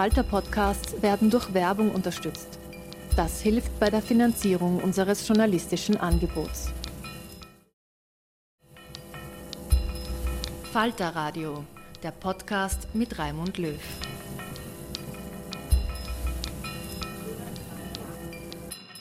Falter-Podcasts werden durch Werbung unterstützt. Das hilft bei der Finanzierung unseres journalistischen Angebots. Falter Radio, der Podcast mit Raimund Löw.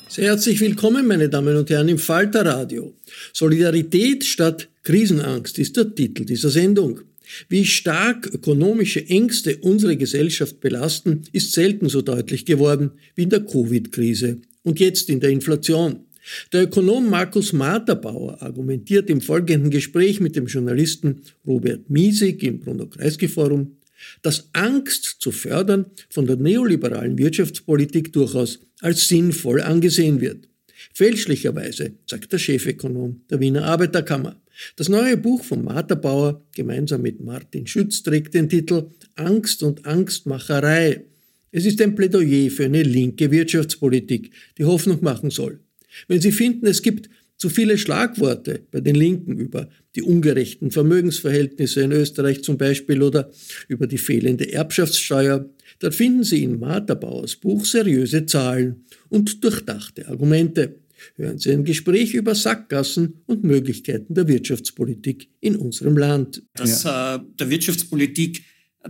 Sehr herzlich willkommen, meine Damen und Herren, im Falter Radio. Solidarität statt Krisenangst ist der Titel dieser Sendung. Wie stark ökonomische Ängste unsere Gesellschaft belasten, ist selten so deutlich geworden wie in der Covid-Krise und jetzt in der Inflation. Der Ökonom Markus Materbauer argumentiert im folgenden Gespräch mit dem Journalisten Robert Miesig im Bruno-Kreisky-Forum, dass Angst zu fördern von der neoliberalen Wirtschaftspolitik durchaus als sinnvoll angesehen wird. Fälschlicherweise, sagt der Chefökonom der Wiener Arbeiterkammer. Das neue Buch von Materbauer gemeinsam mit Martin Schütz trägt den Titel Angst und Angstmacherei. Es ist ein Plädoyer für eine linke Wirtschaftspolitik, die Hoffnung machen soll. Wenn Sie finden, es gibt zu viele Schlagworte bei den Linken über die ungerechten Vermögensverhältnisse in Österreich zum Beispiel oder über die fehlende Erbschaftssteuer, dann finden Sie in Materbauers Buch seriöse Zahlen und durchdachte Argumente. Hören Sie ein Gespräch über Sackgassen und Möglichkeiten der Wirtschaftspolitik in unserem Land. Dass äh, der Wirtschaftspolitik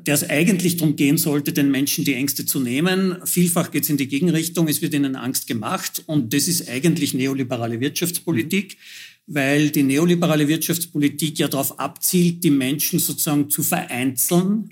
der es eigentlich darum gehen sollte, den Menschen die Ängste zu nehmen. Vielfach geht es in die Gegenrichtung, es wird ihnen Angst gemacht und das ist eigentlich neoliberale Wirtschaftspolitik, weil die neoliberale Wirtschaftspolitik ja darauf abzielt, die Menschen sozusagen zu vereinzeln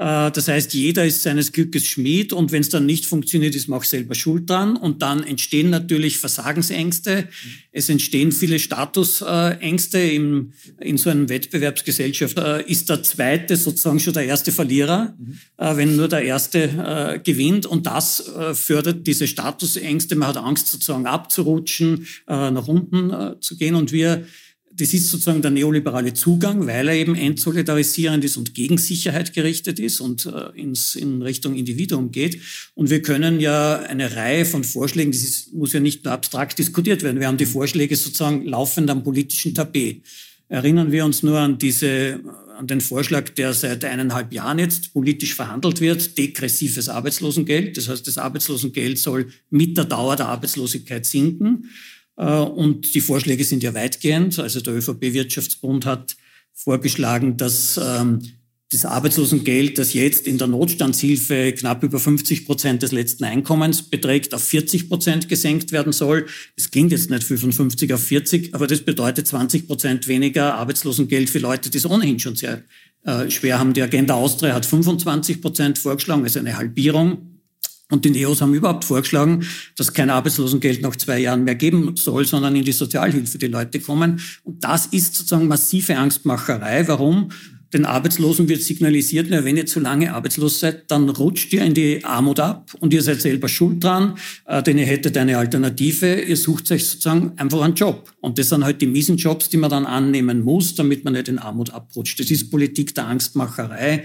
das heißt, jeder ist seines Glückes Schmied und wenn es dann nicht funktioniert, ist man auch selber schuld dran. Und dann entstehen natürlich Versagensängste. Es entstehen viele Statusängste. In, in so einem Wettbewerbsgesellschaft äh, ist der Zweite sozusagen schon der erste Verlierer, mhm. wenn nur der Erste gewinnt. Und das fördert diese Statusängste. Man hat Angst sozusagen abzurutschen, nach unten zu gehen. Und wir das ist sozusagen der neoliberale Zugang, weil er eben entsolidarisierend ist und gegen Sicherheit gerichtet ist und äh, ins, in Richtung Individuum geht. Und wir können ja eine Reihe von Vorschlägen, das ist, muss ja nicht nur abstrakt diskutiert werden, wir haben die Vorschläge sozusagen laufend am politischen Tapet. Erinnern wir uns nur an diese, an den Vorschlag, der seit eineinhalb Jahren jetzt politisch verhandelt wird, degressives Arbeitslosengeld. Das heißt, das Arbeitslosengeld soll mit der Dauer der Arbeitslosigkeit sinken. Äh, und die Vorschläge sind ja weitgehend. Also der ÖVP-Wirtschaftsbund hat vorgeschlagen, dass ähm, das Arbeitslosengeld, das jetzt in der Notstandshilfe knapp über 50 Prozent des letzten Einkommens beträgt, auf 40 Prozent gesenkt werden soll. Es klingt jetzt nicht viel von 50 auf 40, aber das bedeutet 20 Prozent weniger Arbeitslosengeld für Leute, die es ohnehin schon sehr äh, schwer haben. Die Agenda Austria hat 25 Prozent vorgeschlagen, also eine Halbierung. Und die Neos haben überhaupt vorgeschlagen, dass kein Arbeitslosengeld nach zwei Jahren mehr geben soll, sondern in die Sozialhilfe die Leute kommen. Und das ist sozusagen massive Angstmacherei. Warum? Den Arbeitslosen wird signalisiert, wenn ihr zu lange arbeitslos seid, dann rutscht ihr in die Armut ab und ihr seid selber schuld dran, äh, denn ihr hättet eine Alternative. Ihr sucht euch sozusagen einfach einen Job. Und das sind halt die miesen Jobs, die man dann annehmen muss, damit man nicht in Armut abrutscht. Das ist Politik der Angstmacherei.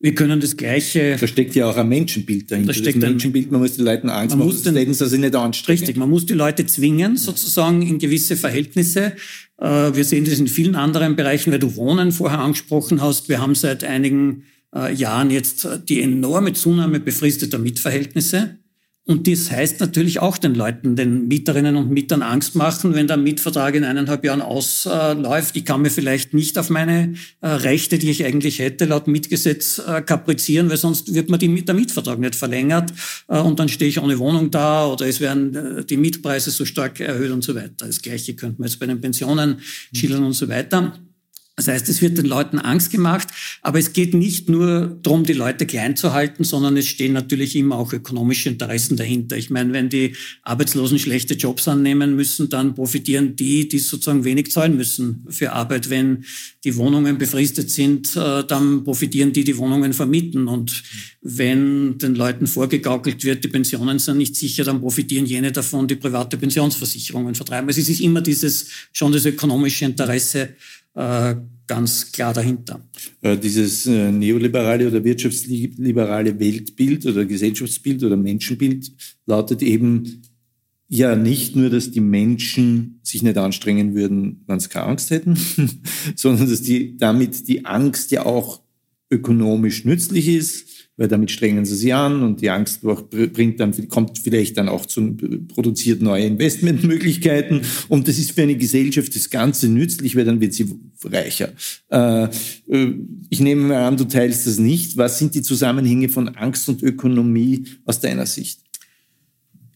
Wir können das Gleiche. Da steckt ja auch ein Menschenbild dahinter. Da steckt ein Menschenbild, man muss die Leuten Angst man machen, den, dass sie nicht anstrengen. Richtig, man muss die Leute zwingen, sozusagen in gewisse Verhältnisse. Äh, wir sehen das in vielen anderen Bereichen, weil du Wohnen vorher angesprochen hast. Wir haben seit einigen äh, Jahren jetzt die enorme Zunahme befristeter Mietverhältnisse. Und das heißt natürlich auch den Leuten, den Mieterinnen und Mietern Angst machen, wenn der Mietvertrag in eineinhalb Jahren ausläuft. Ich kann mir vielleicht nicht auf meine äh, Rechte, die ich eigentlich hätte, laut Mietgesetz äh, kaprizieren, weil sonst wird mir der Mietvertrag nicht verlängert äh, und dann stehe ich ohne Wohnung da oder es werden die Mietpreise so stark erhöht und so weiter. Das Gleiche könnte man jetzt bei den Pensionen schildern und so weiter. Das heißt, es wird den Leuten Angst gemacht, aber es geht nicht nur darum, die Leute klein zu halten, sondern es stehen natürlich immer auch ökonomische Interessen dahinter. Ich meine, wenn die Arbeitslosen schlechte Jobs annehmen müssen, dann profitieren die, die sozusagen wenig zahlen müssen für Arbeit. Wenn die Wohnungen befristet sind, äh, dann profitieren die, die Wohnungen vermieten. Und wenn den Leuten vorgegaukelt wird, die Pensionen sind nicht sicher, dann profitieren jene davon, die private Pensionsversicherungen vertreiben. Also es ist immer dieses, schon das ökonomische Interesse, äh, ganz klar dahinter. Äh, dieses äh, neoliberale oder wirtschaftsliberale Weltbild oder Gesellschaftsbild oder Menschenbild lautet eben ja nicht nur, dass die Menschen sich nicht anstrengen würden, wenn sie keine Angst hätten, sondern dass die damit die Angst ja auch ökonomisch nützlich ist, weil damit strengen sie sich an und die Angst bringt dann, kommt vielleicht dann auch zu, produziert neue Investmentmöglichkeiten und das ist für eine Gesellschaft das Ganze nützlich, weil dann wird sie reicher. Äh, äh, ich nehme mal an, du teilst das nicht. Was sind die Zusammenhänge von Angst und Ökonomie aus deiner Sicht?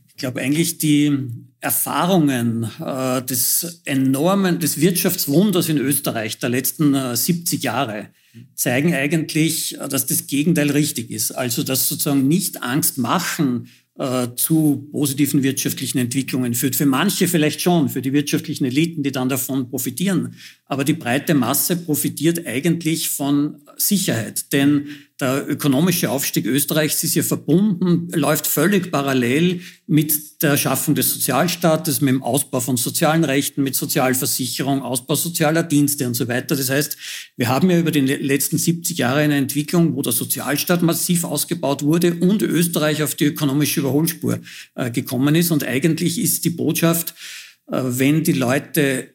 Ich glaube eigentlich die Erfahrungen äh, des enormen, des Wirtschaftswunders in Österreich der letzten äh, 70 Jahre zeigen eigentlich, äh, dass das Gegenteil richtig ist. Also, dass sozusagen nicht Angst machen äh, zu positiven wirtschaftlichen Entwicklungen führt. Für manche vielleicht schon, für die wirtschaftlichen Eliten, die dann davon profitieren. Aber die breite Masse profitiert eigentlich von Sicherheit. Denn der ökonomische Aufstieg Österreichs ist ja verbunden, läuft völlig parallel mit der Schaffung des Sozialstaates, mit dem Ausbau von sozialen Rechten, mit Sozialversicherung, Ausbau sozialer Dienste und so weiter. Das heißt, wir haben ja über die letzten 70 Jahre eine Entwicklung, wo der Sozialstaat massiv ausgebaut wurde und Österreich auf die ökonomische Überholspur äh, gekommen ist. Und eigentlich ist die Botschaft, äh, wenn die Leute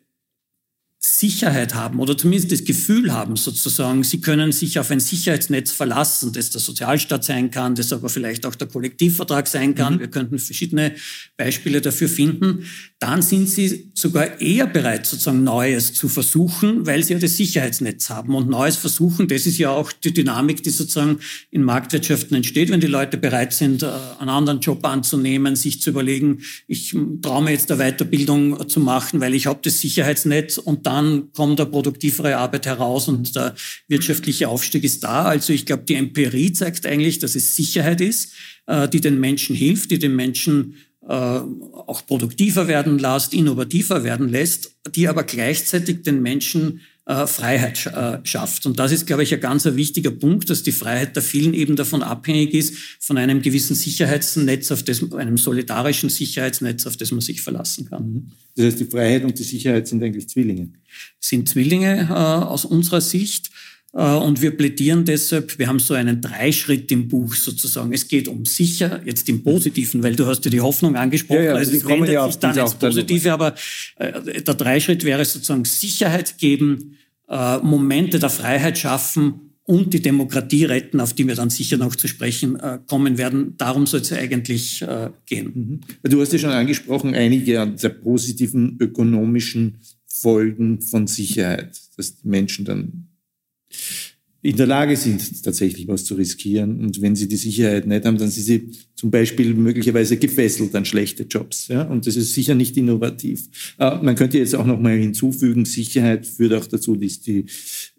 Sicherheit haben oder zumindest das Gefühl haben, sozusagen, sie können sich auf ein Sicherheitsnetz verlassen, das der Sozialstaat sein kann, das aber vielleicht auch der Kollektivvertrag sein kann. Mhm. Wir könnten verschiedene Beispiele dafür finden. Dann sind sie sogar eher bereit, sozusagen Neues zu versuchen, weil sie ja das Sicherheitsnetz haben. Und Neues versuchen, das ist ja auch die Dynamik, die sozusagen in Marktwirtschaften entsteht, wenn die Leute bereit sind, äh, einen anderen Job anzunehmen, sich zu überlegen, ich traue mir jetzt eine Weiterbildung zu machen, weil ich habe das Sicherheitsnetz und dann dann kommt eine produktivere Arbeit heraus und der wirtschaftliche Aufstieg ist da. Also ich glaube, die Empirie zeigt eigentlich, dass es Sicherheit ist, äh, die den Menschen hilft, die den Menschen äh, auch produktiver werden lässt, innovativer werden lässt, die aber gleichzeitig den Menschen äh, Freiheit äh, schafft. Und das ist, glaube ich, ein ganz wichtiger Punkt, dass die Freiheit der vielen eben davon abhängig ist, von einem gewissen Sicherheitsnetz, auf das, einem solidarischen Sicherheitsnetz, auf das man sich verlassen kann. Mhm. Das heißt, die Freiheit und die Sicherheit sind eigentlich Zwillinge. Sind Zwillinge äh, aus unserer Sicht. Äh, und wir plädieren deshalb, wir haben so einen Dreischritt im Buch sozusagen. Es geht um sicher, jetzt im Positiven, weil du hast ja die Hoffnung angesprochen, ja, ja, also es wendet ja sich dann ins Positive, aber äh, der Dreischritt wäre sozusagen Sicherheit geben, äh, Momente der Freiheit schaffen und die Demokratie retten, auf die wir dann sicher noch zu sprechen kommen werden. Darum soll es eigentlich gehen. Mhm. Du hast ja schon angesprochen, einige der positiven ökonomischen Folgen von Sicherheit, dass die Menschen dann in der Lage sind, tatsächlich was zu riskieren. Und wenn sie die Sicherheit nicht haben, dann sind sie zum Beispiel möglicherweise gefesselt an schlechte Jobs. Ja? Und das ist sicher nicht innovativ. Äh, man könnte jetzt auch noch mal hinzufügen, Sicherheit führt auch dazu, dass die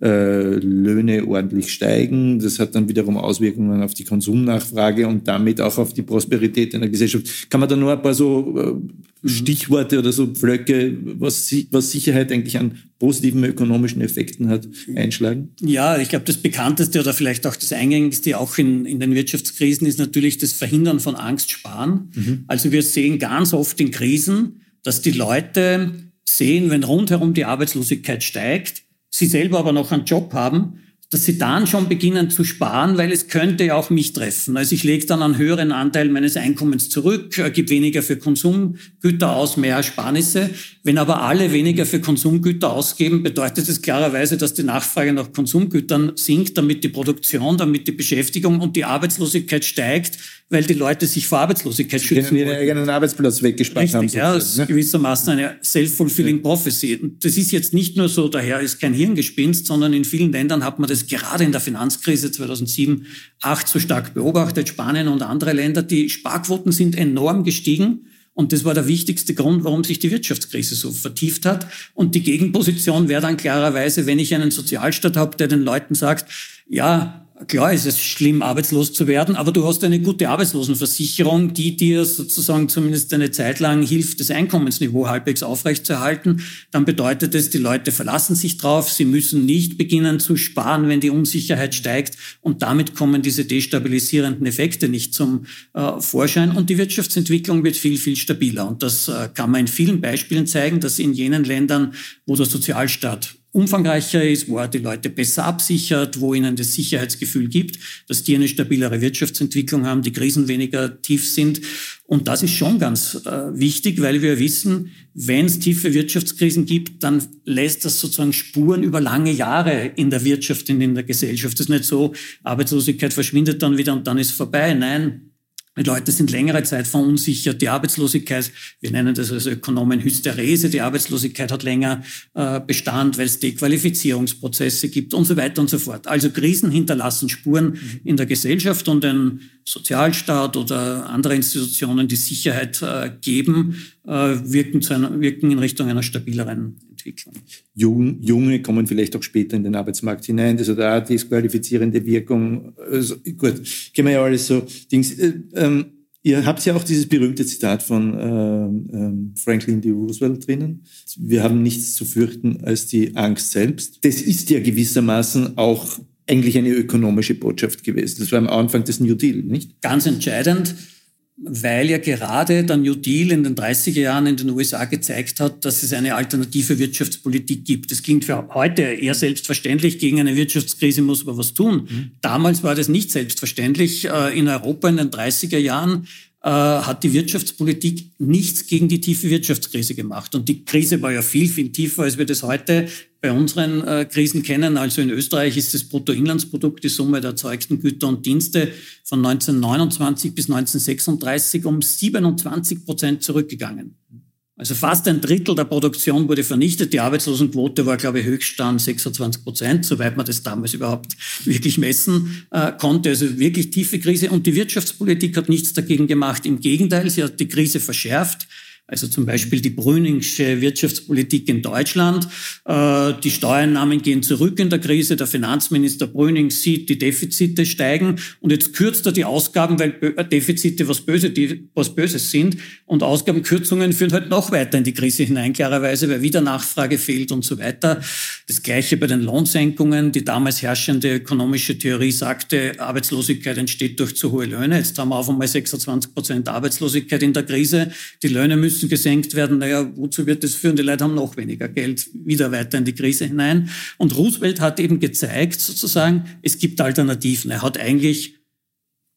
äh, Löhne ordentlich steigen. Das hat dann wiederum Auswirkungen auf die Konsumnachfrage und damit auch auf die Prosperität einer Gesellschaft. Kann man da nur ein paar so äh. Stichworte oder so Pflöcke, was, was Sicherheit eigentlich an positiven ökonomischen Effekten hat, einschlagen? Ja, ich glaube, das bekannteste oder vielleicht auch das eingängigste auch in, in den Wirtschaftskrisen ist natürlich das Verhindern von Angst sparen. Mhm. Also wir sehen ganz oft in Krisen, dass die Leute sehen, wenn rundherum die Arbeitslosigkeit steigt, sie selber aber noch einen Job haben, dass sie dann schon beginnen zu sparen, weil es könnte ja auch mich treffen. Also ich lege dann einen höheren Anteil meines Einkommens zurück, äh, gebe weniger für Konsumgüter aus, mehr Ersparnisse. Wenn aber alle weniger für Konsumgüter ausgeben, bedeutet es klarerweise, dass die Nachfrage nach Konsumgütern sinkt, damit die Produktion, damit die Beschäftigung und die Arbeitslosigkeit steigt, weil die Leute sich vor Arbeitslosigkeit Sie schützen ihren eigenen Arbeitsplatz weggespart Richtig, haben. Ja, das ist ne? gewissermaßen eine self-fulfilling prophecy. Und das ist jetzt nicht nur so, daher ist kein Hirngespinst, sondern in vielen Ländern hat man das gerade in der Finanzkrise 2007, 2008 so stark beobachtet. Spanien und andere Länder, die Sparquoten sind enorm gestiegen. Und das war der wichtigste Grund, warum sich die Wirtschaftskrise so vertieft hat. Und die Gegenposition wäre dann klarerweise, wenn ich einen Sozialstaat habe, der den Leuten sagt, ja, Klar ist es schlimm, arbeitslos zu werden, aber du hast eine gute Arbeitslosenversicherung, die dir sozusagen zumindest eine Zeit lang hilft, das Einkommensniveau halbwegs aufrechtzuerhalten. Dann bedeutet es, die Leute verlassen sich drauf, sie müssen nicht beginnen zu sparen, wenn die Unsicherheit steigt und damit kommen diese destabilisierenden Effekte nicht zum äh, Vorschein und die Wirtschaftsentwicklung wird viel, viel stabiler. Und das äh, kann man in vielen Beispielen zeigen, dass in jenen Ländern, wo der Sozialstaat umfangreicher ist, wo er die Leute besser absichert, wo ihnen das Sicherheitsgefühl gibt, dass die eine stabilere Wirtschaftsentwicklung haben, die Krisen weniger tief sind. Und das ist schon ganz äh, wichtig, weil wir wissen, wenn es tiefe Wirtschaftskrisen gibt, dann lässt das sozusagen Spuren über lange Jahre in der Wirtschaft und in der Gesellschaft. Das ist nicht so, Arbeitslosigkeit verschwindet dann wieder und dann ist vorbei. Nein, die Leute sind längere Zeit verunsichert. Die Arbeitslosigkeit, wir nennen das als Ökonomen Hysterese, die Arbeitslosigkeit hat länger äh, Bestand, weil es Dequalifizierungsprozesse gibt und so weiter und so fort. Also Krisen hinterlassen Spuren mhm. in der Gesellschaft und ein Sozialstaat oder andere Institutionen, die Sicherheit äh, geben, äh, wirken, zu einer, wirken in Richtung einer stabileren Entwicklung. Jung, Junge kommen vielleicht auch später in den Arbeitsmarkt hinein, das hat auch disqualifizierende Wirkung. Also, gut, kennen wir ja alles so. Dings, äh, ähm, ihr habt ja auch dieses berühmte Zitat von äh, äh, Franklin D. Roosevelt drinnen. Wir haben nichts zu fürchten als die Angst selbst. Das ist ja gewissermaßen auch eigentlich eine ökonomische Botschaft gewesen. Das war am Anfang des New Deal, nicht? Ganz entscheidend weil ja gerade der New Deal in den 30er Jahren in den USA gezeigt hat, dass es eine alternative Wirtschaftspolitik gibt. Das klingt für heute eher selbstverständlich. Gegen eine Wirtschaftskrise muss man was tun. Mhm. Damals war das nicht selbstverständlich. Äh, in Europa in den 30er Jahren äh, hat die Wirtschaftspolitik nichts gegen die tiefe Wirtschaftskrise gemacht. Und die Krise war ja viel, viel tiefer, als wir das heute bei unseren äh, Krisen kennen. Also in Österreich ist das Bruttoinlandsprodukt, die Summe der erzeugten Güter und Dienste von 1929 bis 1936 um 27 Prozent zurückgegangen. Also fast ein Drittel der Produktion wurde vernichtet. Die Arbeitslosenquote war, glaube ich, Höchststand 26 Prozent, soweit man das damals überhaupt wirklich messen äh, konnte. Also wirklich tiefe Krise. Und die Wirtschaftspolitik hat nichts dagegen gemacht. Im Gegenteil, sie hat die Krise verschärft. Also zum Beispiel die Brüningsche Wirtschaftspolitik in Deutschland. Äh, die Steuereinnahmen gehen zurück in der Krise. Der Finanzminister Brüning sieht, die Defizite steigen. Und jetzt kürzt er die Ausgaben, weil Defizite was, Böse, was Böses sind. Und Ausgabenkürzungen führen halt noch weiter in die Krise hinein, klarerweise, weil wieder Nachfrage fehlt und so weiter. Das Gleiche bei den Lohnsenkungen. Die damals herrschende ökonomische Theorie sagte, Arbeitslosigkeit entsteht durch zu hohe Löhne. Jetzt haben wir auf einmal 26 Prozent Arbeitslosigkeit in der Krise. Die Löhne müssen müssen gesenkt werden. Naja, wozu wird das führen? Die Leute haben noch weniger Geld, wieder weiter in die Krise hinein. Und Roosevelt hat eben gezeigt, sozusagen, es gibt Alternativen. Er hat eigentlich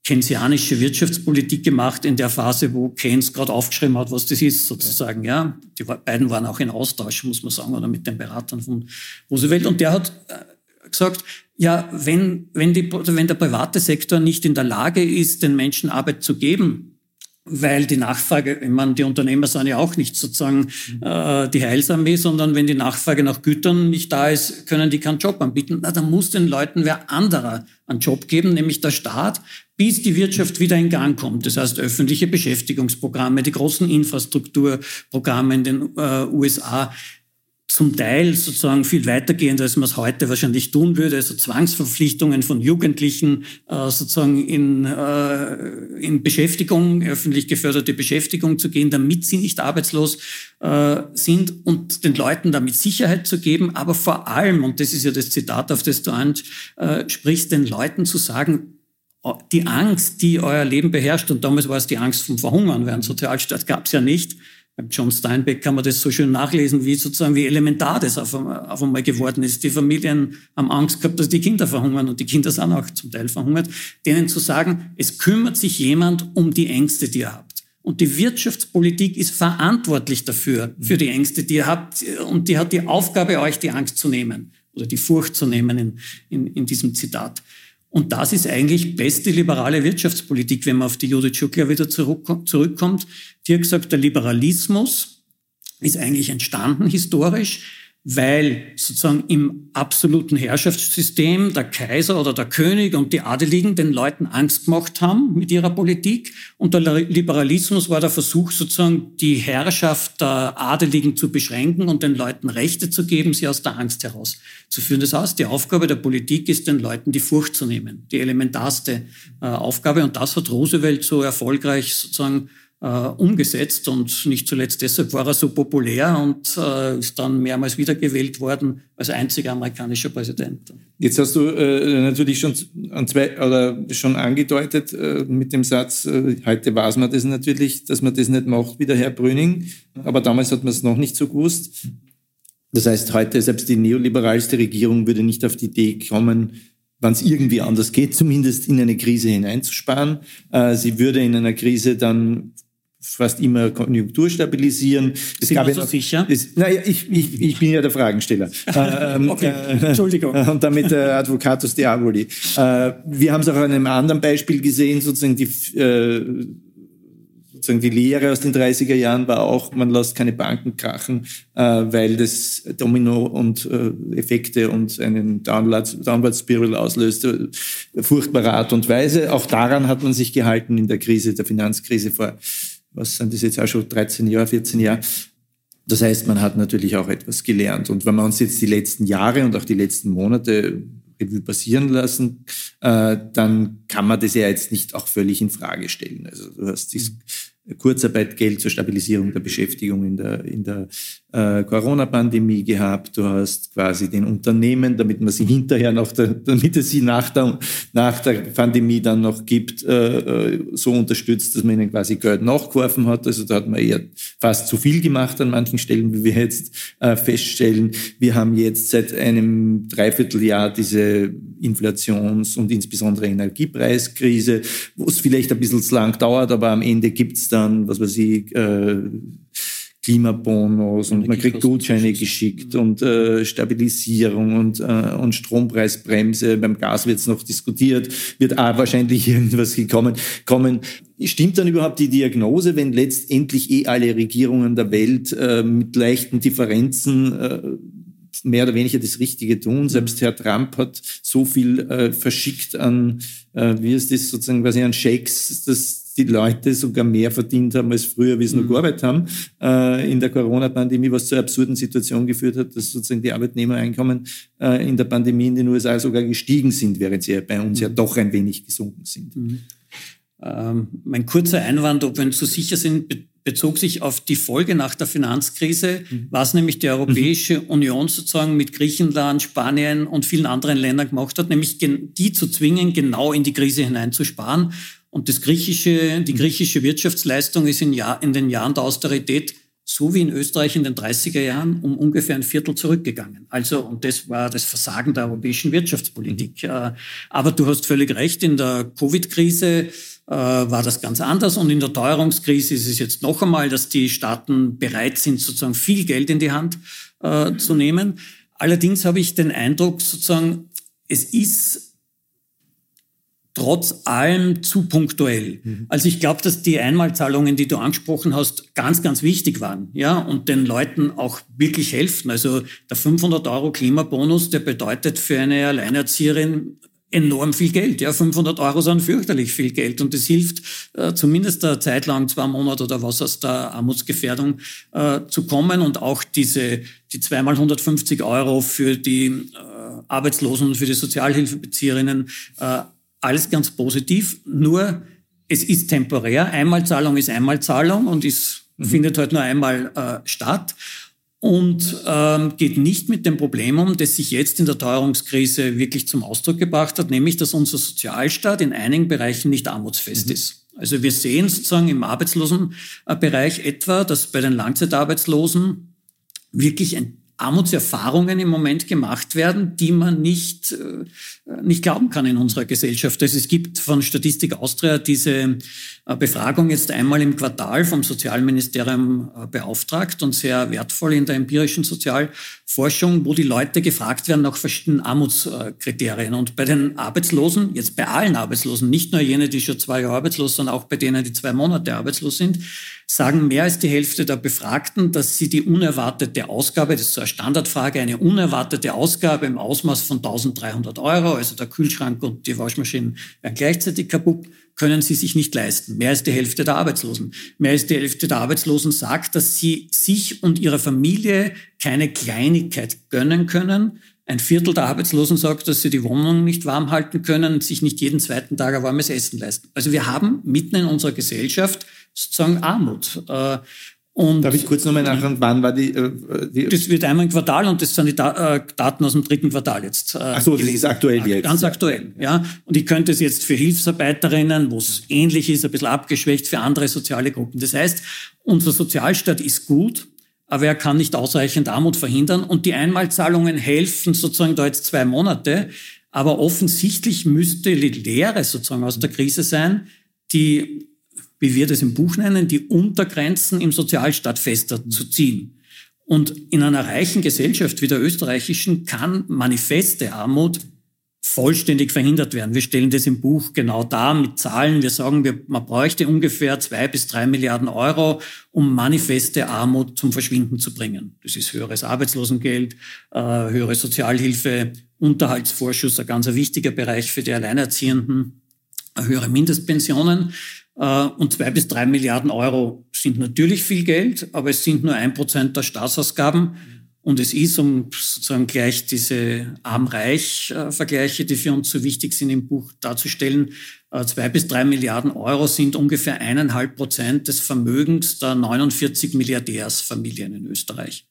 keynesianische Wirtschaftspolitik gemacht in der Phase, wo Keynes gerade aufgeschrieben hat, was das ist, sozusagen. Ja, die beiden waren auch in Austausch, muss man sagen, oder mit den Beratern von Roosevelt. Und der hat äh, gesagt, ja, wenn, wenn, die, wenn der private Sektor nicht in der Lage ist, den Menschen Arbeit zu geben, weil die Nachfrage, ich meine, die Unternehmer sind ja auch nicht sozusagen äh, die Heilsarmee, sondern wenn die Nachfrage nach Gütern nicht da ist, können die keinen Job anbieten. Na, dann muss den Leuten wer anderer einen Job geben, nämlich der Staat, bis die Wirtschaft wieder in Gang kommt. Das heißt, öffentliche Beschäftigungsprogramme, die großen Infrastrukturprogramme in den äh, USA, zum Teil sozusagen viel weitergehend, als man es heute wahrscheinlich tun würde, also Zwangsverpflichtungen von Jugendlichen äh, sozusagen in, äh, in Beschäftigung, öffentlich geförderte Beschäftigung zu gehen, damit sie nicht arbeitslos äh, sind und den Leuten damit Sicherheit zu geben, aber vor allem, und das ist ja das Zitat, auf das du ansprichst, den Leuten zu sagen, oh, die Angst, die euer Leben beherrscht, und damals war es die Angst vom Verhungern, weil einen Sozialstaat gab es ja nicht, beim John Steinbeck kann man das so schön nachlesen, wie sozusagen wie elementar das auf einmal, auf einmal geworden ist. Die Familien haben Angst gehabt, dass die Kinder verhungern und die Kinder sind auch zum Teil verhungert. Denen zu sagen, es kümmert sich jemand um die Ängste, die ihr habt. Und die Wirtschaftspolitik ist verantwortlich dafür, für die Ängste, die ihr habt. Und die hat die Aufgabe, euch die Angst zu nehmen oder die Furcht zu nehmen in, in, in diesem Zitat. Und das ist eigentlich beste liberale Wirtschaftspolitik, wenn man auf die Judith Schuckler wieder zurückkommt. Die hat gesagt, der Liberalismus ist eigentlich entstanden historisch weil sozusagen im absoluten Herrschaftssystem der Kaiser oder der König und die Adeligen den Leuten Angst gemacht haben mit ihrer Politik. Und der Liberalismus war der Versuch, sozusagen die Herrschaft der Adeligen zu beschränken und den Leuten Rechte zu geben, sie aus der Angst heraus zu führen. Das heißt, die Aufgabe der Politik ist, den Leuten die Furcht zu nehmen, die elementarste äh, Aufgabe. Und das hat Roosevelt so erfolgreich sozusagen äh, umgesetzt und nicht zuletzt deshalb war er so populär und äh, ist dann mehrmals wiedergewählt worden als einziger amerikanischer Präsident. Jetzt hast du äh, natürlich schon an zwei oder schon angedeutet äh, mit dem Satz, äh, heute weiß man das natürlich, dass man das nicht macht wie der Herr Brüning, aber damals hat man es noch nicht so gewusst. Das heißt, heute selbst die neoliberalste Regierung würde nicht auf die Idee kommen, wann es irgendwie anders geht, zumindest in eine Krise hineinzusparen. Äh, sie würde in einer Krise dann fast immer Konjunktur stabilisieren. Es Sind gab so sicher? Es, naja, ich, ich, ich bin ja der Fragensteller. Ähm, okay, äh, Entschuldigung. Und damit der äh, Advocatus Diaboli. Äh, wir haben es auch an einem anderen Beispiel gesehen, sozusagen die äh, sozusagen die Lehre aus den 30er Jahren war auch, man lässt keine Banken krachen, äh, weil das Domino und äh, Effekte und einen Downward, Downward Spiral auslöst, äh, furchtbare Art und Weise. Auch daran hat man sich gehalten in der Krise, der Finanzkrise vor, was sind das jetzt auch schon 13 Jahre, 14 Jahre. Das heißt, man hat natürlich auch etwas gelernt. Und wenn wir uns jetzt die letzten Jahre und auch die letzten Monate Revue passieren lassen, äh, dann kann man das ja jetzt nicht auch völlig in Frage stellen. Also du hast dieses Kurzarbeitgeld zur Stabilisierung der Beschäftigung in der, in der äh, Corona-Pandemie gehabt. Du hast quasi den Unternehmen, damit man sie hinterher noch, der, damit es sie nach der, nach der Pandemie dann noch gibt, äh, äh, so unterstützt, dass man ihnen quasi Geld nachgeworfen hat. Also da hat man eher fast zu viel gemacht an manchen Stellen, wie wir jetzt äh, feststellen. Wir haben jetzt seit einem Dreivierteljahr diese Inflations- und insbesondere Energiepreiskrise, wo es vielleicht ein bisschen zu lang dauert, aber am Ende gibt's dann, was weiß ich, äh, Klimabonus und man kriegt Gutscheine geschickt und äh, Stabilisierung und, äh, und Strompreisbremse. Beim Gas wird es noch diskutiert, wird auch wahrscheinlich irgendwas gekommen. Kommen. Stimmt dann überhaupt die Diagnose, wenn letztendlich eh alle Regierungen der Welt äh, mit leichten Differenzen äh, mehr oder weniger das Richtige tun. Mhm. Selbst Herr Trump hat so viel äh, verschickt an, äh, wie ist das sozusagen, quasi an Shakes, dass die Leute sogar mehr verdient haben als früher, wie sie mhm. noch gearbeitet haben äh, in der Corona-Pandemie, was zu einer absurden Situation geführt hat, dass sozusagen die Arbeitnehmereinkommen äh, in der Pandemie in den USA sogar gestiegen sind, während sie ja bei uns mhm. ja doch ein wenig gesunken sind. Mhm. Ähm, mein kurzer Einwand, ob wir uns so sicher sind, bezog sich auf die Folge nach der Finanzkrise, mhm. was nämlich die Europäische mhm. Union sozusagen mit Griechenland, Spanien und vielen anderen Ländern gemacht hat, nämlich die zu zwingen, genau in die Krise hineinzusparen. Und das griechische, die mhm. griechische Wirtschaftsleistung ist in, Jahr, in den Jahren der Austerität so wie in Österreich in den 30er Jahren um ungefähr ein Viertel zurückgegangen. Also, und das war das Versagen der europäischen Wirtschaftspolitik. Mhm. Aber du hast völlig recht, in der Covid-Krise äh, war das ganz anders. Und in der Teuerungskrise ist es jetzt noch einmal, dass die Staaten bereit sind, sozusagen viel Geld in die Hand äh, zu nehmen. Allerdings habe ich den Eindruck, sozusagen, es ist trotz allem zu punktuell. Mhm. Also ich glaube, dass die Einmalzahlungen, die du angesprochen hast, ganz, ganz wichtig waren, ja, und den Leuten auch wirklich helfen. Also der 500 Euro Klimabonus, der bedeutet für eine Alleinerzieherin enorm viel Geld. Ja, 500 Euro sind fürchterlich viel Geld und es hilft äh, zumindest eine Zeit lang, zwei Monate oder was aus der Armutsgefährdung äh, zu kommen und auch diese, die zweimal 150 Euro für die äh, Arbeitslosen und für die Sozialhilfebezieherinnen, äh, alles ganz positiv. Nur es ist temporär. Einmalzahlung ist Einmalzahlung und ist, mhm. findet halt nur einmal äh, statt und ähm, geht nicht mit dem Problem um, das sich jetzt in der Teuerungskrise wirklich zum Ausdruck gebracht hat, nämlich dass unser Sozialstaat in einigen Bereichen nicht armutsfest mhm. ist. Also wir sehen sozusagen im Arbeitslosenbereich etwa, dass bei den Langzeitarbeitslosen wirklich ein Armutserfahrungen im Moment gemacht werden, die man nicht, äh, nicht glauben kann in unserer Gesellschaft. Also es gibt von Statistik Austria diese äh, Befragung jetzt einmal im Quartal vom Sozialministerium äh, beauftragt und sehr wertvoll in der empirischen Sozialforschung, wo die Leute gefragt werden nach verschiedenen Armutskriterien. Und bei den Arbeitslosen, jetzt bei allen Arbeitslosen, nicht nur jene, die schon zwei Jahre arbeitslos sind, auch bei denen, die zwei Monate arbeitslos sind, sagen mehr als die Hälfte der Befragten, dass sie die unerwartete Ausgabe, das ist so eine Standardfrage, eine unerwartete Ausgabe im Ausmaß von 1300 Euro, also der Kühlschrank und die Waschmaschine werden gleichzeitig kaputt, können sie sich nicht leisten. Mehr als die Hälfte der Arbeitslosen. Mehr als die Hälfte der Arbeitslosen sagt, dass sie sich und ihrer Familie keine Kleinigkeit gönnen können. Ein Viertel der Arbeitslosen sagt, dass sie die Wohnung nicht warm halten können, sich nicht jeden zweiten Tag ein warmes Essen leisten. Also wir haben mitten in unserer Gesellschaft sozusagen Armut. Äh, und Darf ich kurz nochmal nachfragen, wann war die, äh, die, Das wird einmal im Quartal und das sind die äh, Daten aus dem dritten Quartal jetzt. Äh, Ach so, das ist aktuell jetzt. Ganz aktuell, ja. Und ich könnte es jetzt für Hilfsarbeiterinnen, wo es ähnlich ist, ein bisschen abgeschwächt für andere soziale Gruppen. Das heißt, unser Sozialstaat ist gut, aber er kann nicht ausreichend Armut verhindern. Und die Einmalzahlungen helfen sozusagen da jetzt zwei Monate. Aber offensichtlich müsste die Lehre sozusagen aus der Krise sein, die, wie wir das im Buch nennen, die Untergrenzen im Sozialstaat fester zu ziehen. Und in einer reichen Gesellschaft wie der österreichischen kann manifeste Armut vollständig verhindert werden. Wir stellen das im Buch genau dar mit Zahlen. Wir sagen, wir, man bräuchte ungefähr zwei bis drei Milliarden Euro, um manifeste Armut zum Verschwinden zu bringen. Das ist höheres Arbeitslosengeld, äh, höhere Sozialhilfe, Unterhaltsvorschuss, ein ganz wichtiger Bereich für die Alleinerziehenden, höhere Mindestpensionen. Äh, und zwei bis drei Milliarden Euro sind natürlich viel Geld, aber es sind nur ein Prozent der Staatsausgaben. Und es ist, um sozusagen gleich diese Arm-Reich-Vergleiche, die für uns so wichtig sind im Buch darzustellen, äh, zwei bis drei Milliarden Euro sind ungefähr eineinhalb Prozent des Vermögens der 49 Milliardärsfamilien in Österreich.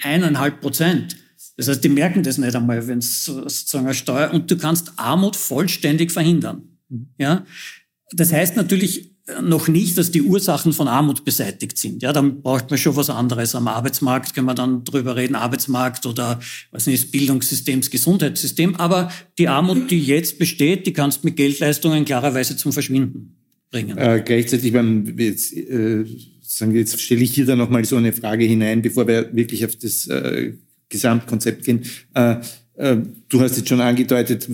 Eineinhalb Prozent. Das heißt, die merken das nicht einmal, wenn es sozusagen eine Steuer, und du kannst Armut vollständig verhindern. Ja? Das heißt natürlich, noch nicht, dass die Ursachen von Armut beseitigt sind. Ja, dann braucht man schon was anderes. Am Arbeitsmarkt können wir dann drüber reden, Arbeitsmarkt oder was nicht, Bildungssystem, Gesundheitssystem. Aber die Armut, die jetzt besteht, die kannst du mit Geldleistungen klarerweise zum Verschwinden bringen. Äh, gleichzeitig, beim, jetzt, äh, sagen, jetzt stelle ich hier dann nochmal so eine Frage hinein, bevor wir wirklich auf das äh, Gesamtkonzept gehen. Äh, du hast jetzt schon angedeutet,